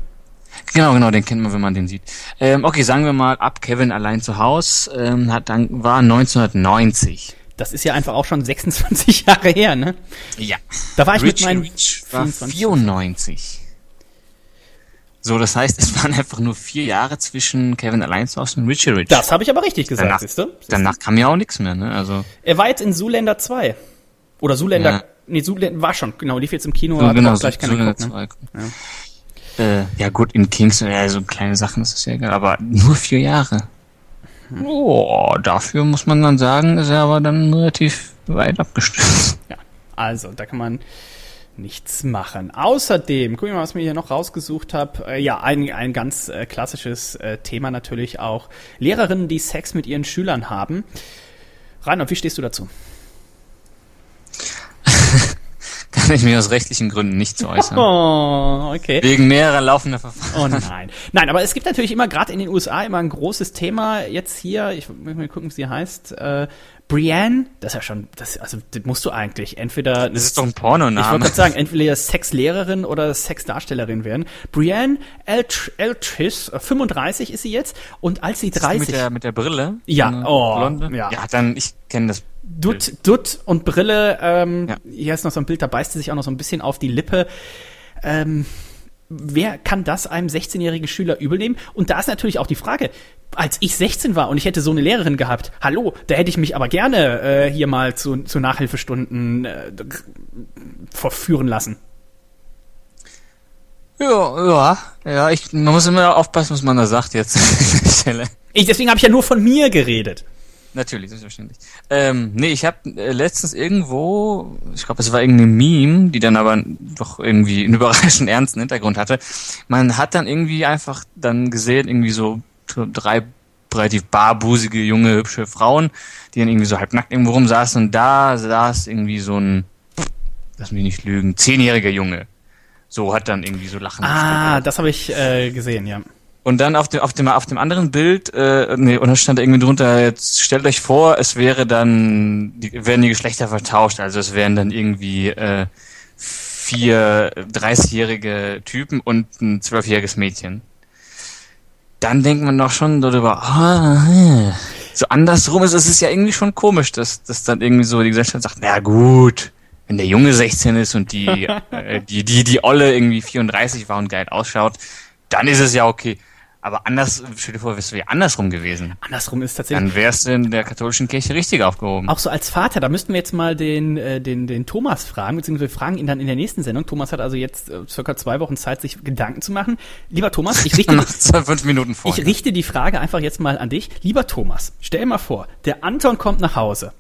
Speaker 3: Genau, genau, den kennt man, wenn man den sieht. Ähm, okay, sagen wir mal, ab Kevin allein zu Haus ähm, hat dann war 1990.
Speaker 2: Das ist ja einfach auch schon *laughs* 26 Jahre her, ne?
Speaker 3: Ja.
Speaker 2: Da war ich mit
Speaker 3: Richie
Speaker 2: meinen
Speaker 3: Rich war
Speaker 2: 24.
Speaker 3: 94. So, das heißt, es waren einfach nur vier Jahre zwischen Kevin allein zu Haus und Richie Rich.
Speaker 2: Das habe ich aber richtig gesagt,
Speaker 3: danach,
Speaker 2: siehst du?
Speaker 3: danach kam ja auch nichts mehr, ne? Also
Speaker 2: Er war jetzt in Zoolander 2. Oder Zoolander,
Speaker 3: Ja.
Speaker 2: nee, Zoolander war schon, genau, lief jetzt im Kino,
Speaker 3: so,
Speaker 2: hat
Speaker 3: genau,
Speaker 2: auch gleich keiner
Speaker 3: so
Speaker 2: geguckt, ne?
Speaker 3: zwei. Äh, ja gut, in Kings, ja, so kleine Sachen ist das ja egal, aber nur vier Jahre. Oh, dafür muss man dann sagen, ist er aber dann relativ weit abgestürzt. *laughs*
Speaker 2: Ja, also, da kann man nichts machen. Außerdem, guck mal, was mir hier noch rausgesucht habe. Äh, ja, ein, ein ganz äh, klassisches äh, Thema natürlich auch. Lehrerinnen, die Sex mit ihren Schülern haben. Reinhard, wie stehst du dazu?
Speaker 3: Kann ich mir aus rechtlichen Gründen nicht zu äußern.
Speaker 2: Oh, okay.
Speaker 3: Wegen mehrerer laufender Verfahren.
Speaker 2: Oh nein. Nein, aber es gibt natürlich immer, gerade in den USA, immer ein großes Thema. Jetzt hier, ich muss mal gucken, wie sie heißt. Äh, Brienne, das ist ja schon, das, also das musst du eigentlich entweder.
Speaker 3: Das ist doch ein
Speaker 2: Ich wollte
Speaker 3: Pornoname.
Speaker 2: gerade sagen, entweder Sexlehrerin oder Sexdarstellerin werden. Brienne Elch- Elchis, äh, 35 ist sie jetzt, und als sie
Speaker 3: Ist die
Speaker 2: 30.
Speaker 3: mit der, mit der Brille?
Speaker 2: Ja, oh,
Speaker 3: Blonde?
Speaker 2: ja.
Speaker 3: Ja, dann, ich kenne das.
Speaker 2: Dutt, Dutt und Brille, ähm,
Speaker 3: Ja.
Speaker 2: hier ist noch so ein Bild, da beißt sie sich auch noch so ein bisschen auf die Lippe. Ähm, wer kann das einem 16-jährigen Schüler übel nehmen? Und da ist natürlich auch die Frage, als ich 16 war und ich hätte so eine Lehrerin gehabt, hallo, da hätte ich mich aber gerne äh, hier mal zu, zu Nachhilfestunden äh, verführen lassen.
Speaker 3: Ja, ja, ja, ich, man muss immer aufpassen, was man da sagt jetzt an der Stelle.
Speaker 2: Ich, deswegen habe ich ja nur von mir geredet.
Speaker 3: Natürlich, selbstverständlich. Ähm, nee, ich habe äh, letztens irgendwo, ich glaube, es war irgendeine Meme, die dann aber doch irgendwie einen *laughs* überraschend ernsten Hintergrund hatte. Man hat dann irgendwie einfach dann gesehen, irgendwie so so drei relativ barbusige, junge, hübsche Frauen, die dann irgendwie so halbnackt irgendwo rumsaßen und da saß irgendwie so ein, lass mich nicht lügen, zehnjähriger Junge. So hat dann irgendwie so Lachen.
Speaker 2: Ah, das habe ich äh, gesehen, ja.
Speaker 3: Und dann auf dem, auf dem, auf dem anderen Bild, äh, nee, und da stand irgendwie drunter, jetzt stellt euch vor, es wäre dann, die, werden die Geschlechter vertauscht, also es wären dann irgendwie äh, vier 30-jährige Typen und ein zwölfjähriges Mädchen. Dann denkt man doch schon darüber, ah, äh. so andersrum ist es ist ja irgendwie schon komisch, dass, dass dann irgendwie so die Gesellschaft sagt, na gut, wenn der Junge 16 ist und die, *laughs* äh, die, die, die Olle irgendwie 34 war und geil ausschaut, dann ist es ja okay. Aber anders, stell dir vor, wärst du ja andersrum gewesen.
Speaker 2: Andersrum ist tatsächlich.
Speaker 3: Dann wärst du in der katholischen Kirche richtig aufgehoben.
Speaker 2: Auch so als Vater, da müssten wir jetzt mal den, äh, den, den Thomas fragen, beziehungsweise wir fragen ihn dann in der nächsten Sendung. Thomas hat also jetzt äh, circa zwei Wochen Zeit, sich Gedanken zu machen. Lieber Thomas, ich richte, *laughs*
Speaker 3: zwei, fünf Minuten vor.
Speaker 2: ich richte die Frage einfach jetzt mal an dich. Lieber Thomas, stell dir mal vor, der Anton kommt nach Hause.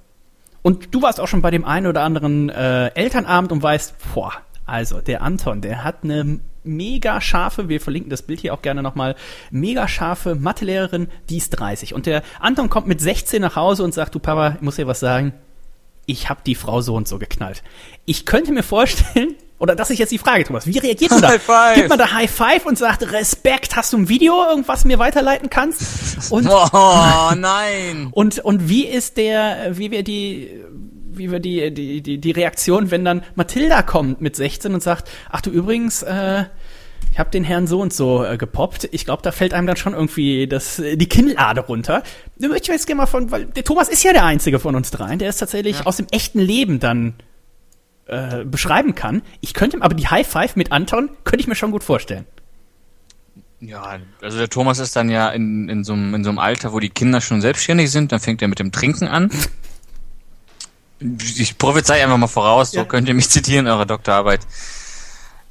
Speaker 2: Und du warst auch schon bei dem einen oder anderen äh, Elternabend und weißt, boah, also der Anton, der hat eine mega scharfe, wir verlinken das Bild hier auch gerne nochmal, mega scharfe Mathelehrerin, die ist 30. Und der Anton kommt mit 16 nach Hause und sagt, du Papa, ich muss dir was sagen, ich habe die Frau so und so geknallt. Ich könnte mir vorstellen, oder das ist jetzt die Frage, Thomas, wie reagiert man da?
Speaker 3: High five.
Speaker 2: Gibt man da High Five und sagt, Respekt, hast du ein Video, irgendwas mir weiterleiten kannst? Und *laughs*
Speaker 3: Oh nein!
Speaker 2: und, und wie ist der, wie wir die, wie wir die, die, die, die Reaktion, wenn dann Mathilda kommt mit 16 und sagt, ach du übrigens, äh, ich habe den Herrn so und so äh, gepoppt. Ich glaube, da fällt einem dann schon irgendwie das, äh, die Kinnlade runter. Da möchte ich jetzt gerne mal von, weil der Thomas ist ja der einzige von uns dreien, der es tatsächlich aus dem echten Leben dann äh, beschreiben kann. Ich könnte, aber die High Five mit Anton könnte ich mir schon gut vorstellen.
Speaker 3: Ja, also der Thomas ist dann ja in, in, so einem, in so einem Alter, wo die Kinder schon selbstständig sind, dann fängt er mit dem Trinken an. *laughs* Ich prophezei einfach mal voraus, so
Speaker 2: Ja.
Speaker 3: könnt ihr mich zitieren in eurer Doktorarbeit.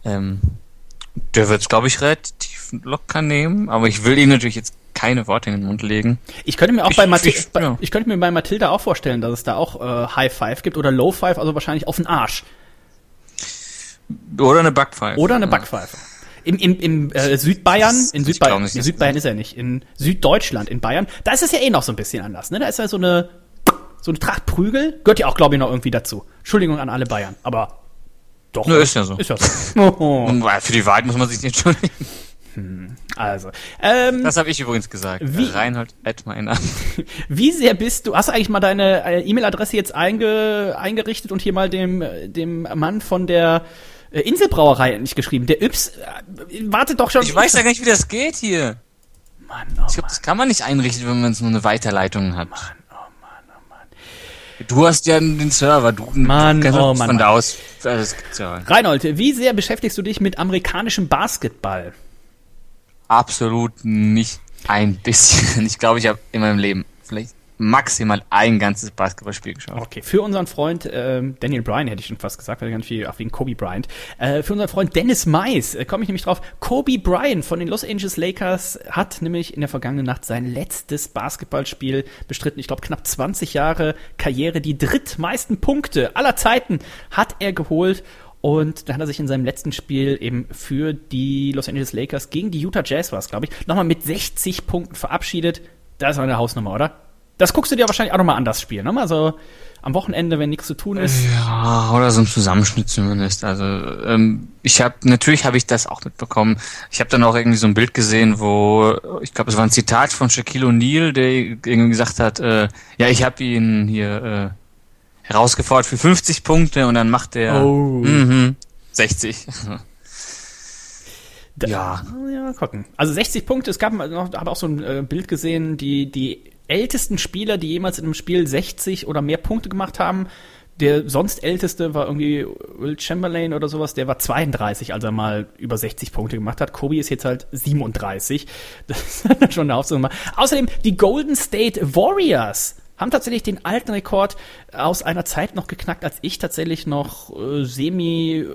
Speaker 3: Ähm, der wird es, glaube ich, relativ locker nehmen, aber ich will ihm natürlich jetzt keine Worte in den Mund legen.
Speaker 2: Ich könnte mir auch
Speaker 3: Ich-
Speaker 2: bei *laughs* Mathilda,
Speaker 3: ich- ja.
Speaker 2: ich könnte mir bei Mathilda auch vorstellen, dass es da auch äh, High Five gibt oder Low Five, also wahrscheinlich auf den Arsch
Speaker 3: Oder eine Backpfeife.
Speaker 2: oder eine Backpfeife. Im, im, im äh, Südbayern,
Speaker 3: Das-
Speaker 2: in Südbayern,
Speaker 3: glaub
Speaker 2: in Südbayern ist er nicht, in Süddeutschland, in Bayern, da ist es ja eh noch so ein bisschen anders, ne? Da ist ja so eine so eine Tracht Prügel, gehört ja auch, glaube ich, noch irgendwie dazu. Entschuldigung an alle Bayern, aber doch.
Speaker 3: Nö, ist ja so.
Speaker 2: Ist ja so. *laughs* *laughs* Oh,
Speaker 3: für die Wahrheit muss man sich nicht entschuldigen.
Speaker 2: Also, ähm,
Speaker 3: Das habe ich übrigens gesagt.
Speaker 2: Wie-
Speaker 3: Reinhold Edmeiner. *laughs*
Speaker 2: wie sehr bist du, hast du eigentlich mal deine äh, E-Mail-Adresse jetzt einge, eingerichtet und hier mal dem, dem Mann von der äh, Inselbrauerei nicht geschrieben? Der Yps äh, wartet doch schon.
Speaker 3: Ich weiß ja gar nicht, wie das geht hier.
Speaker 2: Mann, oh
Speaker 3: Ich glaube, das kann man nicht einrichten, wenn man so eine Weiterleitung hat. Du hast ja den Server, du
Speaker 2: Mann,
Speaker 3: du
Speaker 2: oh
Speaker 3: das
Speaker 2: Mann,
Speaker 3: von da aus. Das gibt's ja.
Speaker 2: Reinhold, wie sehr beschäftigst du dich mit amerikanischem Basketball?
Speaker 3: Absolut nicht ein bisschen. *laughs* Ich glaube, ich habe in meinem Leben vielleicht maximal ein ganzes Basketballspiel geschaut.
Speaker 2: Okay, für unseren Freund ähm, Daniel Bryan hätte ich schon fast gesagt, weil ganz viel auch wegen Kobe Bryant. Äh, für unseren Freund Dennis Mais äh, komme ich nämlich drauf. Kobe Bryant von den Los Angeles Lakers hat nämlich in der vergangenen Nacht sein letztes Basketballspiel bestritten. Ich glaube knapp 20 Jahre Karriere, die drittmeisten Punkte aller Zeiten hat er geholt. Und da hat er sich in seinem letzten Spiel eben für die Los Angeles Lakers gegen die Utah Jazz war es, glaube ich, nochmal mit 60 Punkten verabschiedet. Das ist eine Hausnummer, oder? Das guckst du dir wahrscheinlich auch nochmal an, das Spiel, ne? Mal so am Wochenende, wenn nichts zu tun ist.
Speaker 3: Ja, oder so ein Zusammenschnitt zumindest. Also ähm, ich habe natürlich habe ich das auch mitbekommen. Ich habe dann auch irgendwie so ein Bild gesehen, wo ich glaube, es war ein Zitat von Shaquille O'Neal, der irgendwie gesagt hat, äh, ja, ich habe ihn hier äh, herausgefordert für 50 Punkte und dann macht er
Speaker 2: Oh.
Speaker 3: mhm, 60. *laughs*
Speaker 2: Da-
Speaker 3: ja.
Speaker 2: Ja, gucken. Also 60 Punkte, es gab habe auch so ein äh, Bild gesehen, die, die ältesten Spieler, die jemals in einem Spiel 60 oder mehr Punkte gemacht haben. Der sonst älteste war irgendwie Will Chamberlain oder sowas, der war 32, als er mal über 60 Punkte gemacht hat. Kobe ist jetzt halt 37. *laughs* Das ist dann schon eine Hausnummer. Außerdem die Golden State Warriors haben tatsächlich den alten Rekord aus einer Zeit noch geknackt, als ich tatsächlich noch äh, semi,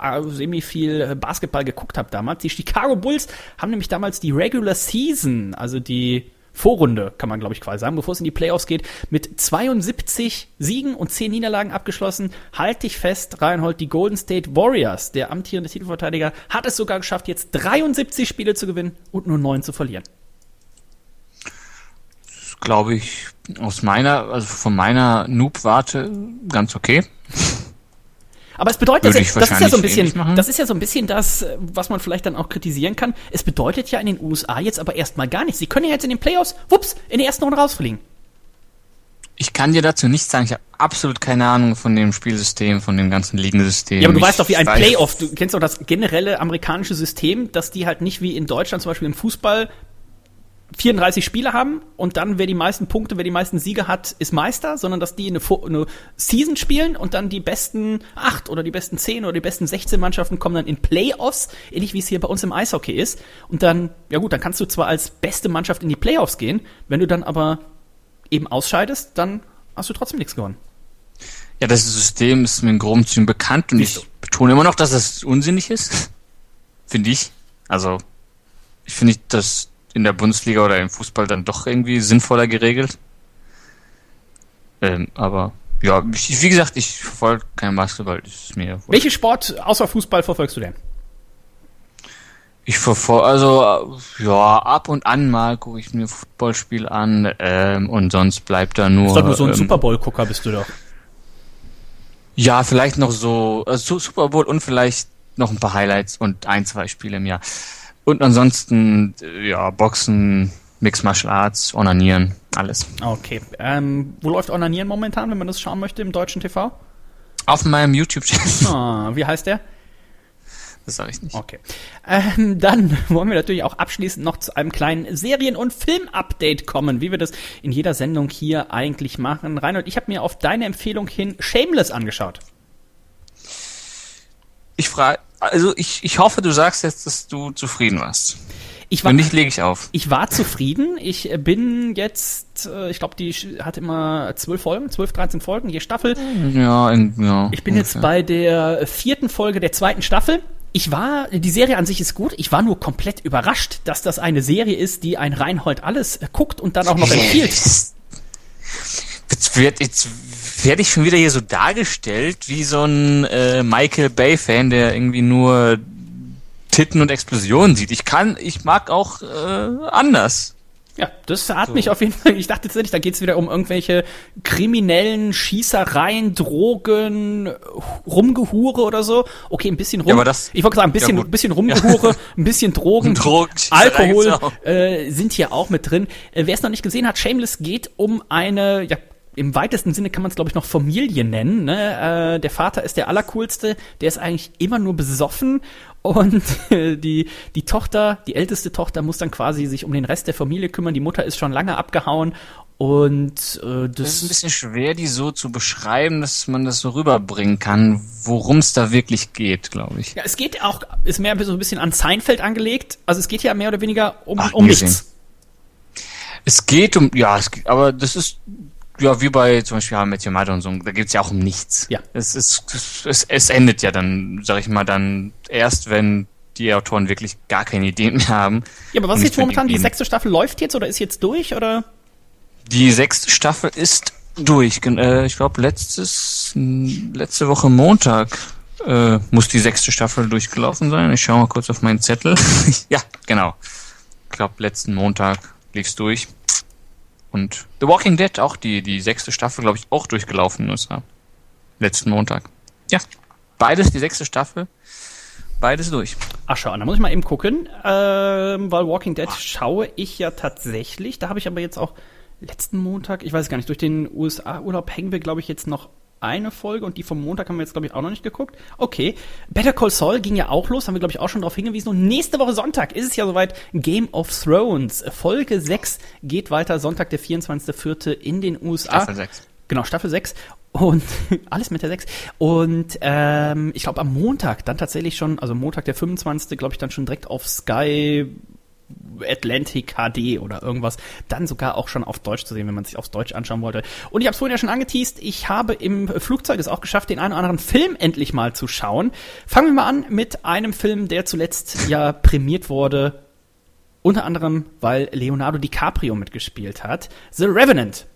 Speaker 2: äh, semi viel Basketball geguckt habe damals. Die Chicago Bulls haben nämlich damals die Regular Season, also die Vorrunde, kann man glaube ich quasi sagen, bevor es in die Playoffs geht, mit 72 Siegen und 10 Niederlagen abgeschlossen. Halt dich fest, Reinhold, die Golden State Warriors, der amtierende Titelverteidiger, hat es sogar geschafft, jetzt 73 Spiele zu gewinnen und nur 9 zu verlieren.
Speaker 3: Glaube ich aus meiner, also von meiner Noob-Warte ganz okay.
Speaker 2: Aber es bedeutet,
Speaker 3: Würde
Speaker 2: das, ist ja so ein bisschen, das ist ja so ein bisschen das, was man vielleicht dann auch kritisieren kann. Es bedeutet ja in den USA jetzt aber erstmal gar nichts. Sie können ja jetzt in den Playoffs, wups, in der ersten Runde rausfliegen.
Speaker 3: Ich kann dir dazu nichts sagen. Ich habe absolut keine Ahnung von dem Spielsystem, von dem ganzen Ligensystem.
Speaker 2: Ja, aber du
Speaker 3: ich
Speaker 2: weißt doch, wie ein Playoff, du kennst doch das generelle amerikanische System, dass die halt nicht wie in Deutschland zum Beispiel im Fußball 34 Spiele haben und dann, wer die meisten Punkte, wer die meisten Siege hat, ist Meister, sondern dass die eine, eine Season spielen und dann die besten 8 oder die besten 10 oder die besten 16 Mannschaften kommen dann in Playoffs, ähnlich wie es hier bei uns im Eishockey ist. Und dann, ja gut, dann kannst du zwar als beste Mannschaft in die Playoffs gehen, wenn du dann aber eben ausscheidest, dann hast du trotzdem nichts gewonnen.
Speaker 3: Ja, das System ist mir in groben Zügen bekannt und ich betone immer noch, dass es unsinnig ist. Finde ich. Also, ich finde das in der Bundesliga oder im Fußball dann doch irgendwie sinnvoller geregelt. Ähm, aber ja, ich, wie gesagt, ich verfolge kein Basketball. Ist mir.
Speaker 2: Welche Sport außer Fußball verfolgst du denn?
Speaker 3: Ich verfolge, also ja, ab und an mal gucke ich mir Footballspiel an ähm, und sonst bleibt da nur.
Speaker 2: Ist doch nur so ein
Speaker 3: ähm,
Speaker 2: Super Bowl-Gucker bist du doch.
Speaker 3: Ja, vielleicht noch so also Super Bowl und vielleicht noch ein paar Highlights und ein, zwei Spiele im Jahr. Und ansonsten, äh, ja, Boxen, Mixed Martial Arts, Onanieren, alles.
Speaker 2: Okay. Ähm, wo läuft Onanieren momentan, wenn man das schauen möchte im deutschen TV?
Speaker 3: Auf meinem YouTube-Channel. *laughs*
Speaker 2: Ah, wie heißt der?
Speaker 3: Das sage ich nicht.
Speaker 2: Okay. Ähm, dann *laughs* wollen wir natürlich auch abschließend noch zu einem kleinen Serien- und Film-Update kommen, wie wir das in jeder Sendung hier eigentlich machen. Reinhold, ich habe mir auf deine Empfehlung hin Shameless angeschaut.
Speaker 3: Ich frage, also ich, ich hoffe, du sagst jetzt, dass du zufrieden warst.
Speaker 2: Ich war,
Speaker 3: Wenn nicht, lege ich auf.
Speaker 2: ich war zufrieden. Ich äh, bin jetzt, äh, ich glaube, die hat immer zwölf Folgen, zwölf, 13 Folgen je Staffel.
Speaker 3: Ja, in, ja.
Speaker 2: Ich bin jetzt bei der vierten Folge der zweiten Staffel. Ich war, die Serie an sich ist gut. Ich war nur komplett überrascht, dass das eine Serie ist, die ein Reinhold alles äh, guckt und dann auch noch empfiehlt. *laughs*
Speaker 3: Jetzt wird jetzt werde ich schon wieder hier so dargestellt wie so ein äh, Michael Bay Fan, der irgendwie nur Titten und Explosionen sieht. Ich kann, ich mag auch äh, anders.
Speaker 2: Ja, das hat mich auf jeden Fall, ich dachte tatsächlich, da geht's wieder um irgendwelche kriminellen Schießereien, Drogen, Rumgehure oder so. Okay, ein bisschen rum.
Speaker 3: Ja, aber das-
Speaker 2: ich wollte sagen, ein bisschen,
Speaker 3: Ja,
Speaker 2: ein bisschen Rumgehure, *laughs* ein bisschen Drogen,
Speaker 3: Drogen, *laughs*
Speaker 2: Alkohol
Speaker 3: auch.
Speaker 2: äh, sind hier auch mit drin. Äh, Wer es noch nicht gesehen hat, Shameless geht um eine, ja, im weitesten Sinne kann man es, glaube ich, noch Familie nennen. Ne? Äh, der Vater ist der Allercoolste, der ist eigentlich immer nur besoffen und äh, *laughs* die, die Tochter, die älteste Tochter, muss dann quasi sich um den Rest der Familie kümmern. Die Mutter ist schon lange abgehauen und äh,
Speaker 3: Das ist ein
Speaker 2: das,
Speaker 3: bisschen schwer, die so zu beschreiben, dass man das so rüberbringen kann, worum es da wirklich geht, glaube ich.
Speaker 2: ja, es geht auch, ist mehr so ein bisschen an Seinfeld angelegt. Also es geht ja mehr oder weniger um,
Speaker 3: Ach,
Speaker 2: um nichts.
Speaker 3: Es geht um, ja, es, geht- aber das ist ja wie bei zum Beispiel How Met Your Mother und so, da geht's ja auch um nichts.
Speaker 2: Ja.
Speaker 3: Es, ist, es, es endet ja dann, sag ich mal, dann erst, wenn die Autoren wirklich gar keine Ideen mehr haben.
Speaker 2: Ja, aber was ist jetzt momentan? Die sechste Staffel läuft jetzt oder ist jetzt durch oder?
Speaker 3: Die sechste Staffel ist durch. Äh, ich glaube, letztes, letzte Woche Montag äh, muss die sechste Staffel durchgelaufen sein. Ich schaue mal kurz auf meinen Zettel. *laughs* ja, genau. Ich glaube, letzten Montag lief's durch. Und The Walking Dead, auch die, die sechste Staffel, glaube ich, auch durchgelaufen den USA. Letzten Montag. Ja, beides, die sechste Staffel, beides durch.
Speaker 2: Ach schau, da muss ich mal eben gucken, ähm, weil Walking Dead schaue ich ja tatsächlich. Da habe ich aber jetzt auch letzten Montag, ich weiß gar nicht, durch den USA-Urlaub hängen wir, glaube ich, jetzt noch eine Folge und die vom Montag haben wir jetzt, glaube ich, auch noch nicht geguckt. Okay, Better Call Saul ging ja auch los, haben wir, glaube ich, auch schon darauf hingewiesen. Und nächste Woche Sonntag ist es ja soweit Game of Thrones. Folge 6 geht weiter, Sonntag, der 24.04. in den USA.
Speaker 3: Staffel sechs.
Speaker 2: Genau, Staffel 6. Und *laughs* alles mit der 6. Und ähm, ich glaube am Montag dann tatsächlich schon, also Montag der 25. glaube ich dann schon direkt auf Sky Atlantic HD oder irgendwas, dann sogar auch schon auf Deutsch zu sehen, wenn man sich aufs Deutsch anschauen wollte. Und ich habe es vorhin ja schon angeteased, ich habe im Flugzeug es auch geschafft, den einen oder anderen Film endlich mal zu schauen. Fangen wir mal an mit einem Film, der zuletzt ja prämiert wurde, unter anderem, weil Leonardo DiCaprio mitgespielt hat. The Revenant.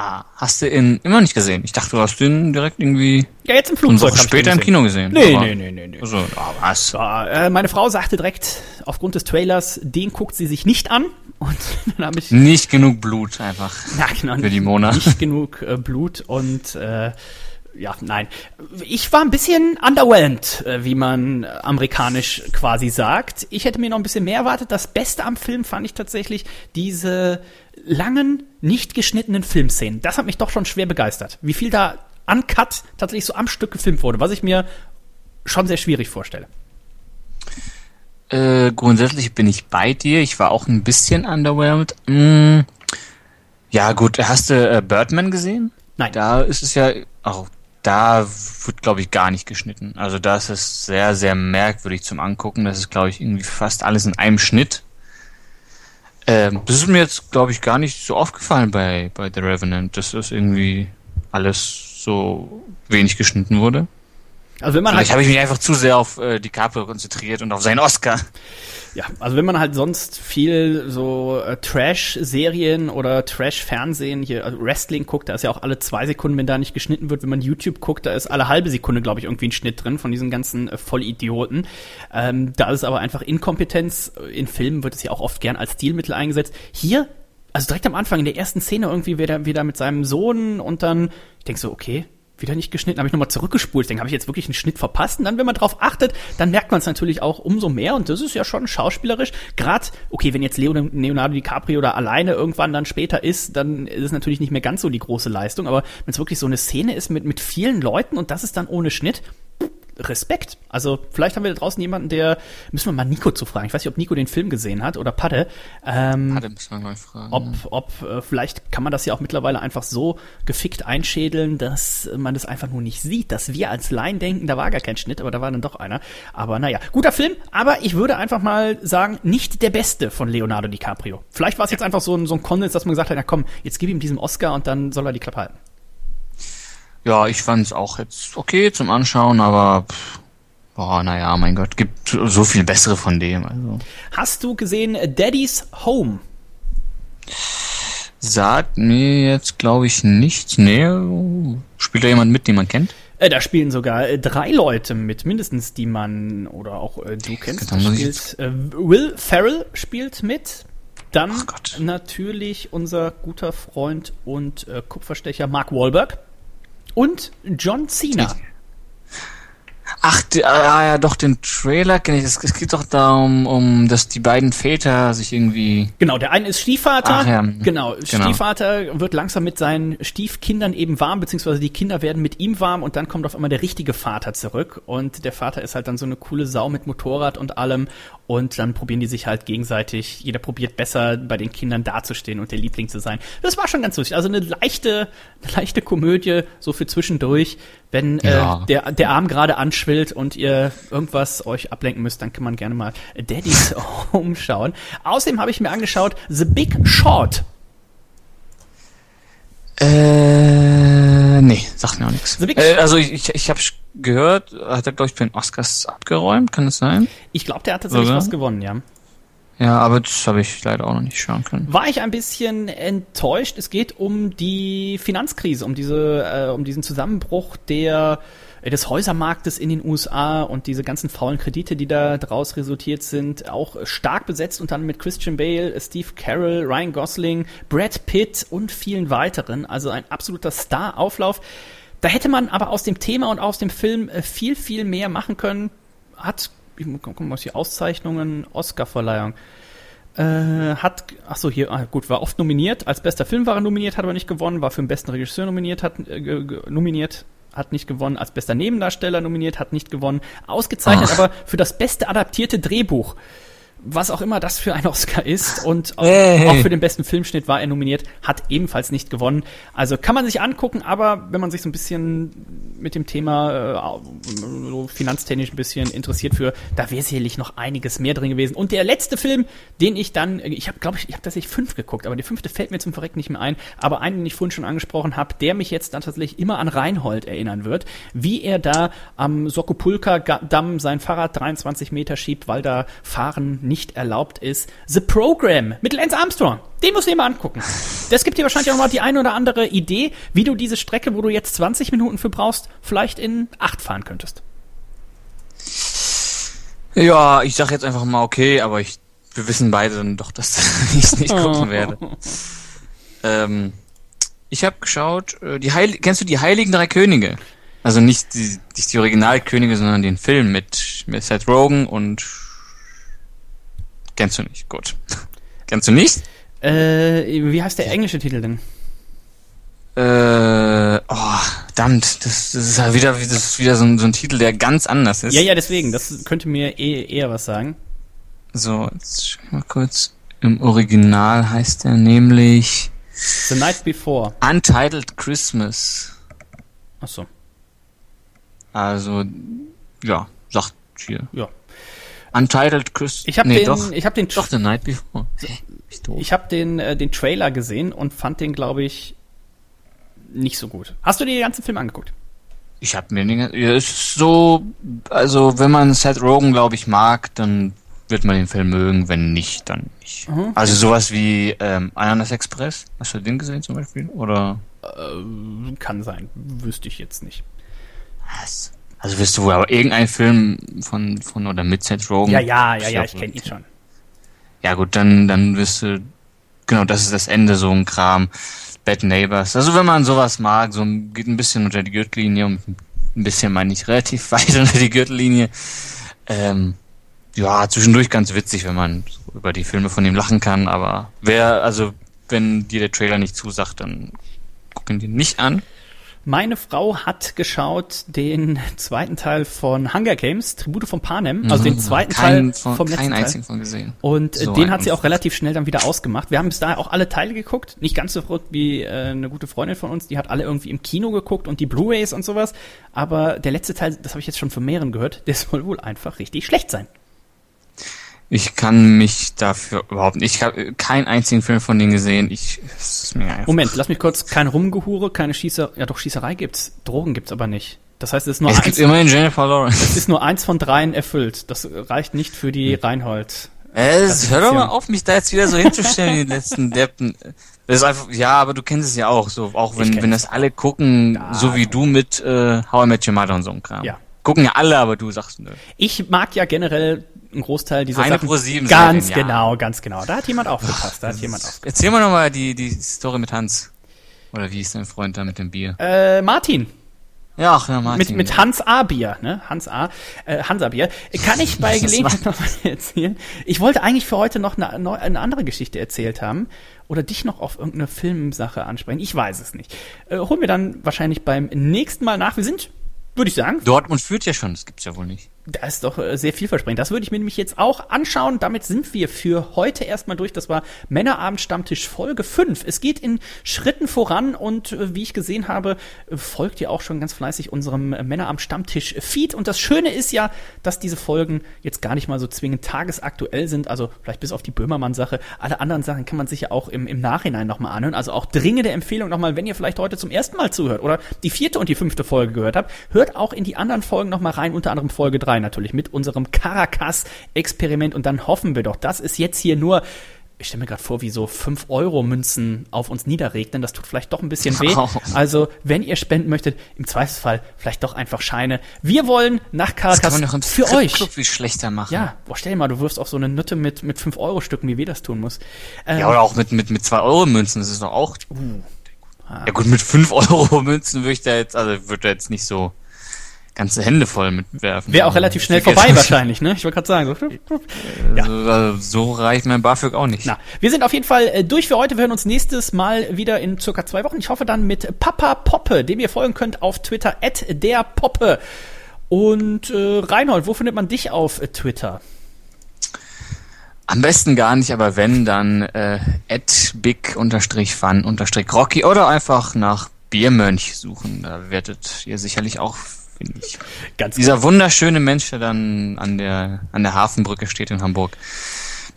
Speaker 3: Ah, hast du ihn immer nicht gesehen? Ich dachte, du hast den direkt irgendwie
Speaker 2: Ja, jetzt im Flugzeug.
Speaker 3: Woche später im Kino gesehen.
Speaker 2: Nee,
Speaker 3: Aber-
Speaker 2: nee, nee, nee, nee.
Speaker 3: Also, ah, was?
Speaker 2: Ja, äh, meine Frau sagte direkt, aufgrund des Trailers, den guckt sie sich nicht an. Und *laughs* dann habe ich,
Speaker 3: Nicht genug Blut einfach.
Speaker 2: ja genau,
Speaker 3: Für die Mona.
Speaker 2: nicht genug äh, Blut und äh, ja, nein. Ich war ein bisschen underwhelmed, äh, wie man äh, amerikanisch quasi sagt. Ich hätte mir noch ein bisschen mehr erwartet. Das Beste am Film fand ich tatsächlich diese langen, nicht geschnittenen Filmszenen. Das hat mich doch schon schwer begeistert. Wie viel da uncut tatsächlich so am Stück gefilmt wurde, was ich mir schon sehr schwierig vorstelle.
Speaker 3: Äh, grundsätzlich bin ich bei dir. Ich war auch ein bisschen underwhelmed. Mm, ja, gut. Hast du äh, Birdman gesehen?
Speaker 2: Nein.
Speaker 3: Da ist es ja, auch da wird, glaube ich, gar nicht geschnitten. Also da ist es sehr, sehr merkwürdig zum Angucken. Das ist, glaube ich, irgendwie fast alles in einem Schnitt. Ähm, das ist mir jetzt, glaube ich, gar nicht so aufgefallen bei, bei The Revenant, dass das irgendwie alles so wenig geschnitten wurde.
Speaker 2: Also wenn man
Speaker 3: Vielleicht
Speaker 2: halt
Speaker 3: habe ich mich einfach zu sehr auf äh, DiCaprio konzentriert und auf seinen Oscar.
Speaker 2: Ja, also wenn man halt sonst viel so äh, Trash-Serien oder Trash-Fernsehen, hier also Wrestling guckt, da ist ja auch alle zwei Sekunden, wenn da nicht geschnitten wird. Wenn man YouTube guckt, da ist alle halbe Sekunde, glaube ich, irgendwie ein Schnitt drin von diesen ganzen äh, Vollidioten. Ähm, da ist aber einfach Inkompetenz. In Filmen wird es ja auch oft gern als Stilmittel eingesetzt. Hier, also direkt am Anfang, in der ersten Szene irgendwie wieder, wieder mit seinem Sohn und dann, ich denk so, okay, wieder nicht geschnitten, habe ich nochmal zurückgespult. Ich denke, habe ich jetzt wirklich einen Schnitt verpasst? Und dann, wenn man drauf achtet, dann merkt man es natürlich auch umso mehr. Und das ist ja schon schauspielerisch. Gerade, okay, wenn jetzt Leon- Leonardo DiCaprio da alleine irgendwann dann später ist, dann ist es natürlich nicht mehr ganz so die große Leistung. Aber wenn es wirklich so eine Szene ist mit, mit vielen Leuten und das ist dann ohne Schnitt, Respekt. Also vielleicht haben wir da draußen jemanden, der, müssen wir mal Nico zu fragen. Ich weiß nicht, ob Nico den Film gesehen hat oder Padde. Ähm,
Speaker 3: Hatte müssen wir mal fragen.
Speaker 2: ob, ob äh, vielleicht kann man das ja auch mittlerweile einfach so gefickt einschädeln, dass man das einfach nur nicht sieht, dass wir als Laien denken, da war gar kein Schnitt, aber da war dann doch einer. Aber naja, guter Film, aber ich würde einfach mal sagen, nicht der beste von Leonardo DiCaprio. Vielleicht war es jetzt einfach so ein, so ein Konsens, dass man gesagt hat, na komm, jetzt gib ihm diesen Oscar und dann soll er die Klappe halten.
Speaker 3: Ja, ich fand es auch jetzt okay zum Anschauen, aber pff, boah, naja, mein Gott, gibt so viel bessere von dem. Also
Speaker 2: Hast du gesehen Daddy's Home?
Speaker 3: sagt mir jetzt, glaube ich, nichts. Nee, spielt da jemand mit, den man kennt?
Speaker 2: Äh, da spielen sogar äh, drei Leute mit, mindestens die man oder auch äh, du kennst. Spielt, äh, Will Ferrell spielt mit. Dann natürlich unser guter Freund und äh, Kupferstecher Mark Wahlberg und John Cena.
Speaker 3: Ach, die, ah, ja, doch, den Trailer kenne ich. Es, es geht doch darum, um, dass die beiden Väter sich irgendwie.
Speaker 2: Genau, der eine ist Stiefvater.
Speaker 3: Ach ja,
Speaker 2: Genau,
Speaker 3: genau.
Speaker 2: Stiefvater wird langsam mit seinen Stiefkindern eben warm, beziehungsweise die Kinder werden mit ihm warm und dann kommt auf einmal der richtige Vater zurück und der Vater ist halt dann so eine coole Sau mit Motorrad und allem und dann probieren die sich halt gegenseitig, jeder probiert besser bei den Kindern dazustehen und der Liebling zu sein. Das war schon ganz lustig. Also eine leichte, eine leichte Komödie, so für zwischendurch. Wenn
Speaker 3: Ja.
Speaker 2: äh, der, der Arm gerade anschwillt und ihr irgendwas euch ablenken müsst, dann kann man gerne mal Daddy's *laughs* Home schauen. Außerdem habe ich mir angeschaut The Big Short.
Speaker 3: Äh, nee, sagt mir auch nichts.
Speaker 2: The Big-
Speaker 3: Äh, also ich, ich, ich habe gehört, hat er, glaube ich, bei den Oscars abgeräumt, kann das sein?
Speaker 2: Ich glaube, der hat tatsächlich
Speaker 3: Sogar?
Speaker 2: was gewonnen, ja.
Speaker 3: Ja, aber das habe ich leider auch noch nicht schauen können.
Speaker 2: War ich ein bisschen enttäuscht. Es geht um die Finanzkrise, um diese, äh, um diesen Zusammenbruch der äh, des Häusermarktes in den USA und diese ganzen faulen Kredite, die da draus resultiert sind, auch stark besetzt und dann mit Christian Bale, Steve Carroll, Ryan Gosling, Brad Pitt und vielen weiteren. Also ein absoluter Star-Auflauf. Da hätte man aber aus dem Thema und aus dem Film äh, viel, viel mehr machen können. Hat, ich gucken, was hier Auszeichnungen, Oscar-Verleihung. Äh, hat, ach so, hier, ah, gut, war oft nominiert. Als bester Film war er nominiert, hat aber nicht gewonnen. War für den besten Regisseur nominiert, hat äh, nominiert, hat nicht gewonnen. Als bester Nebendarsteller nominiert, hat nicht gewonnen. Ausgezeichnet,
Speaker 3: Ach.
Speaker 2: aber für das beste adaptierte Drehbuch. Was auch immer das für ein Oscar ist und auch,
Speaker 3: Hey.
Speaker 2: auch für den besten Filmschnitt war er nominiert, hat ebenfalls nicht gewonnen. Also kann man sich angucken, aber wenn man sich so ein bisschen mit dem Thema äh, so finanztechnisch ein bisschen interessiert für, da wäre sicherlich noch einiges mehr drin gewesen. Und der letzte Film, den ich dann, ich habe glaube ich, ich habe tatsächlich fünf geguckt, aber der fünfte fällt mir zum Verreck nicht mehr ein. Aber einen, den ich vorhin schon angesprochen habe, der mich jetzt dann tatsächlich immer an Reinhold erinnern wird, wie er da am Sokopulka-Damm sein Fahrrad 23 Meter schiebt, weil da Fahren nicht erlaubt ist. The Program mit Lance Armstrong. Den musst du dir mal angucken. Das gibt dir wahrscheinlich auch noch mal die eine oder andere Idee, wie du diese Strecke, wo du jetzt 20 Minuten für brauchst, vielleicht in 8 fahren könntest.
Speaker 3: Ja, ich sag jetzt einfach mal okay, aber ich, wir wissen beide dann doch, dass *laughs* ich es nicht gucken werde. Ähm, ich habe geschaut, äh, die Heil kennst du die Heiligen Drei Könige? Also nicht die, nicht die Originalkönige, sondern den Film mit, mit Seth Rogen und kennst du nicht? Gut. kennst du nicht?
Speaker 2: Äh, wie heißt der englische Titel denn?
Speaker 3: Äh, oh, verdammt, das, das ist ja wieder, das ist wieder so ein, so ein Titel, der ganz anders ist.
Speaker 2: Ja, ja, deswegen. Das könnte mir eh, eher was sagen.
Speaker 3: So, jetzt schau mal kurz. Im Original heißt er nämlich
Speaker 2: The Night Before.
Speaker 3: Untitled Christmas.
Speaker 2: Achso,
Speaker 3: Also, ja, sagt hier.
Speaker 2: ja.
Speaker 3: Untitled Christmas.
Speaker 2: Ich habe
Speaker 3: nee,
Speaker 2: den,
Speaker 3: doch,
Speaker 2: ich habe den,
Speaker 3: doch, The Night Before. Ich
Speaker 2: habe den, äh, den Trailer gesehen und fand den, glaube ich, nicht so gut. Hast du dir den ganzen Film angeguckt?
Speaker 3: Ich habe mir den, ja, es ist so, also wenn man Seth Rogen, glaube ich, mag, dann wird man den Film mögen, wenn nicht, dann nicht.
Speaker 2: Mhm.
Speaker 3: Also sowas wie ähm, Ananas Express, hast du den gesehen zum Beispiel? Oder
Speaker 2: Äh, kann sein. Wüsste ich jetzt nicht.
Speaker 3: was? Also wirst du wohl aber irgendein Film von, von oder mit Seth Rogen?
Speaker 2: Ja, ja, ja, ja, ich kenne ihn schon.
Speaker 3: Ja gut, dann, dann wirst du, genau, das ist das Ende, so ein Kram. Bad Neighbors. Also wenn man sowas mag, so ein- geht ein bisschen unter die Gürtellinie und ein bisschen meine ich relativ *laughs* weit unter die Gürtellinie. Ähm, ja, zwischendurch ganz witzig, wenn man so über die Filme von ihm lachen kann, aber wer, also wenn dir der Trailer nicht zusagt, dann guck ihn dir nicht an.
Speaker 2: Meine Frau hat geschaut den zweiten Teil von Hunger Games, Tribute von Panem, also den zweiten
Speaker 3: Kein
Speaker 2: Teil
Speaker 3: von,
Speaker 2: vom letzten
Speaker 3: keinen
Speaker 2: Teil.
Speaker 3: einzigen von gesehen.
Speaker 2: Und äh,
Speaker 3: So
Speaker 2: den hat sie auch relativ schnell dann wieder ausgemacht. Wir haben bis dahin auch alle Teile geguckt. Nicht ganz so verrückt wie äh, eine gute Freundin von uns, die hat alle irgendwie im Kino geguckt und die Blu-rays und sowas. Aber der letzte Teil, das habe ich jetzt schon von mehreren gehört, *laughs* der soll wohl einfach richtig schlecht sein.
Speaker 3: Ich kann mich dafür überhaupt nicht. Ich habe keinen einzigen Film von denen gesehen. Ich, es ist mir einfach
Speaker 2: Moment, lass mich kurz. Kein Rumgehure, keine Schießerei. Ja, doch, Schießerei gibt's. Drogen gibt's aber nicht. Das heißt, es ist nur,
Speaker 3: Es
Speaker 2: eins,
Speaker 3: gibt immerhin Jennifer Lawrence.
Speaker 2: es ist nur eins von dreien erfüllt. Das reicht nicht für die Reinhold.
Speaker 3: Es, hör doch mal auf, mich da jetzt wieder so hinzustellen, die letzten Deppen. Das ist einfach, ja, aber du kennst es ja auch, so, auch wenn, wenn das alle gucken,
Speaker 2: Ja,
Speaker 3: so wie du mit äh, How I Met Your Mother und so ein Kram.
Speaker 2: Ja.
Speaker 3: Gucken ja alle, aber du sagst nö.
Speaker 2: Ich mag ja generell einen Großteil dieser
Speaker 3: Eine
Speaker 2: Sachen.
Speaker 3: Pro7
Speaker 2: Ganz
Speaker 3: Serien, ja.
Speaker 2: genau, ganz genau. Da hat jemand aufgepasst. Da hat jemand aufgepasst.
Speaker 3: Erzähl mal nochmal die, die Story mit Hans. Oder wie ist dein Freund da mit dem Bier?
Speaker 2: Äh, Martin,
Speaker 3: Ja, ach, ja, Martin.
Speaker 2: mit, mit Hans A. Bier, ne? Hans A. Äh, Hansa Bier. Kann ich bei Gelegenheit noch was *laughs* erzählen? Ich wollte eigentlich für heute noch eine, eine andere Geschichte erzählt haben. Oder dich noch auf irgendeine Filmsache ansprechen. Ich weiß es nicht. Äh, holen wir dann wahrscheinlich beim nächsten Mal nach. Wir sind, würde ich sagen,
Speaker 3: Dortmund führt ja schon, das gibt's ja wohl nicht.
Speaker 2: Das ist doch äh, sehr vielversprechend. Das würde ich mir nämlich jetzt auch anschauen. Damit sind wir für heute erstmal durch. Das war Männerabend Stammtisch Folge 5. Es geht in Schritten voran und äh, wie ich gesehen habe, folgt ihr auch schon ganz fleißig unserem Männerabend Stammtisch Feed. Und das Schöne ist ja, dass diese Folgen jetzt gar nicht mal so zwingend tagesaktuell sind. Also vielleicht bis auf die Böhmermann-Sache. Alle anderen Sachen kann man sich ja auch im, im Nachhinein nochmal anhören. Also auch dringende Empfehlung nochmal, wenn ihr vielleicht heute zum ersten Mal zuhört oder die vierte und die fünfte Folge gehört habt, hört auch in die anderen Folgen nochmal rein, unter anderem Folge 3 natürlich mit unserem Caracas-Experiment. Und dann hoffen wir doch, das ist jetzt hier nur. Ich stelle mir gerade vor, wie so 5-Euro-Münzen auf uns niederregnen. Das tut vielleicht doch ein bisschen weh. Also, wenn ihr spenden möchtet, im Zweifelsfall vielleicht doch einfach Scheine. Wir wollen nach
Speaker 3: Das kann
Speaker 2: Caracas für euch.
Speaker 3: Stripclub viel schlechter machen.
Speaker 2: Ja, boah, stell dir mal, du wirfst auf so eine Nutte mit, mit 5-Euro-Stücken, wie wir das tun muss. Ähm,
Speaker 3: Ja, oder auch mit, mit, mit 2 Euro Münzen, das ist doch auch.
Speaker 2: Uh.
Speaker 3: Ja gut, mit 5 Euro Münzen würde ich da jetzt, also würde da jetzt nicht so ganze Hände voll mitwerfen.
Speaker 2: Wäre auch relativ schnell vorbei wahrscheinlich, ne? Ich wollte gerade sagen. So. Ja.
Speaker 3: Also, also, so reicht mein BAföG auch nicht.
Speaker 2: Na, wir sind auf jeden Fall äh, durch für heute. Wir hören uns nächstes Mal wieder in circa zwei Wochen. Ich hoffe dann mit Papa Poppe, dem ihr folgen könnt auf Twitter, at der Poppe. Und äh, Reinhold, wo findet man dich auf äh, Twitter?
Speaker 3: Am besten gar nicht, aber wenn, dann äh, at big-fun-rocky oder einfach nach Biermönch suchen. Da werdet ihr sicherlich auch, finde ich.
Speaker 2: Ganz
Speaker 3: Dieser wunderschöne Mensch, der dann an der, an der Hafenbrücke steht in Hamburg.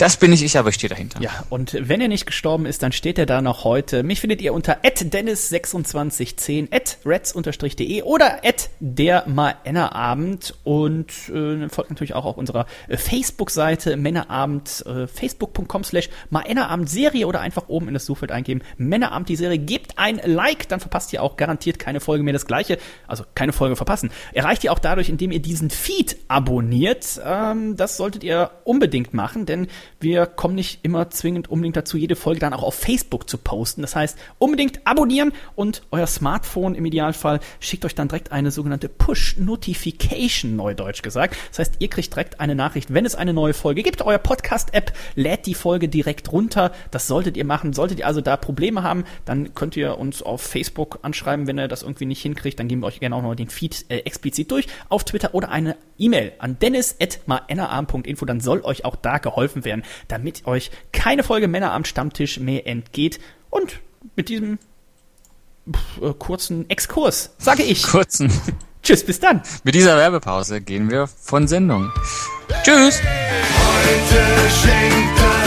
Speaker 3: Das bin nicht ich, aber ich stehe dahinter.
Speaker 2: Ja, und wenn er nicht gestorben ist, dann steht er da noch heute. Mich findet ihr unter dennis2610, reds-de oder der Männerabend und äh, folgt natürlich auch auf unserer äh, Facebook-Seite Männerabend, äh, facebook.com slash Männerabend-Serie oder einfach oben in das Suchfeld eingeben Männerabend die Serie. Gebt ein Like, dann verpasst ihr auch garantiert keine Folge mehr das gleiche, also keine Folge verpassen. Erreicht ihr auch dadurch, indem ihr diesen Feed abonniert. Ähm, das solltet ihr unbedingt machen, denn wir kommen nicht immer zwingend unbedingt dazu, jede Folge dann auch auf Facebook zu posten. Das heißt, unbedingt abonnieren und euer Smartphone im Idealfall schickt euch dann direkt eine sogenannte Push-Notification, neudeutsch gesagt. Das heißt, ihr kriegt direkt eine Nachricht, wenn es eine neue Folge gibt. Euer Podcast-App lädt die Folge direkt runter. Das solltet ihr machen. Solltet ihr also da Probleme haben, dann könnt ihr uns auf Facebook anschreiben, wenn ihr das irgendwie nicht hinkriegt. Dann geben wir euch gerne auch noch den Feed äh, explizit durch. Auf Twitter oder eine E-Mail an dennis.männerabend.info. Dann soll euch auch da geholfen werden, damit euch keine Folge Männerabend Stammtisch mehr entgeht. Und mit diesem äh, kurzen Exkurs sage ich
Speaker 3: Kurzen.
Speaker 2: Tschüss, bis dann.
Speaker 3: Mit dieser Werbepause gehen wir von Sendung. Tschüss!
Speaker 1: Heute schenkt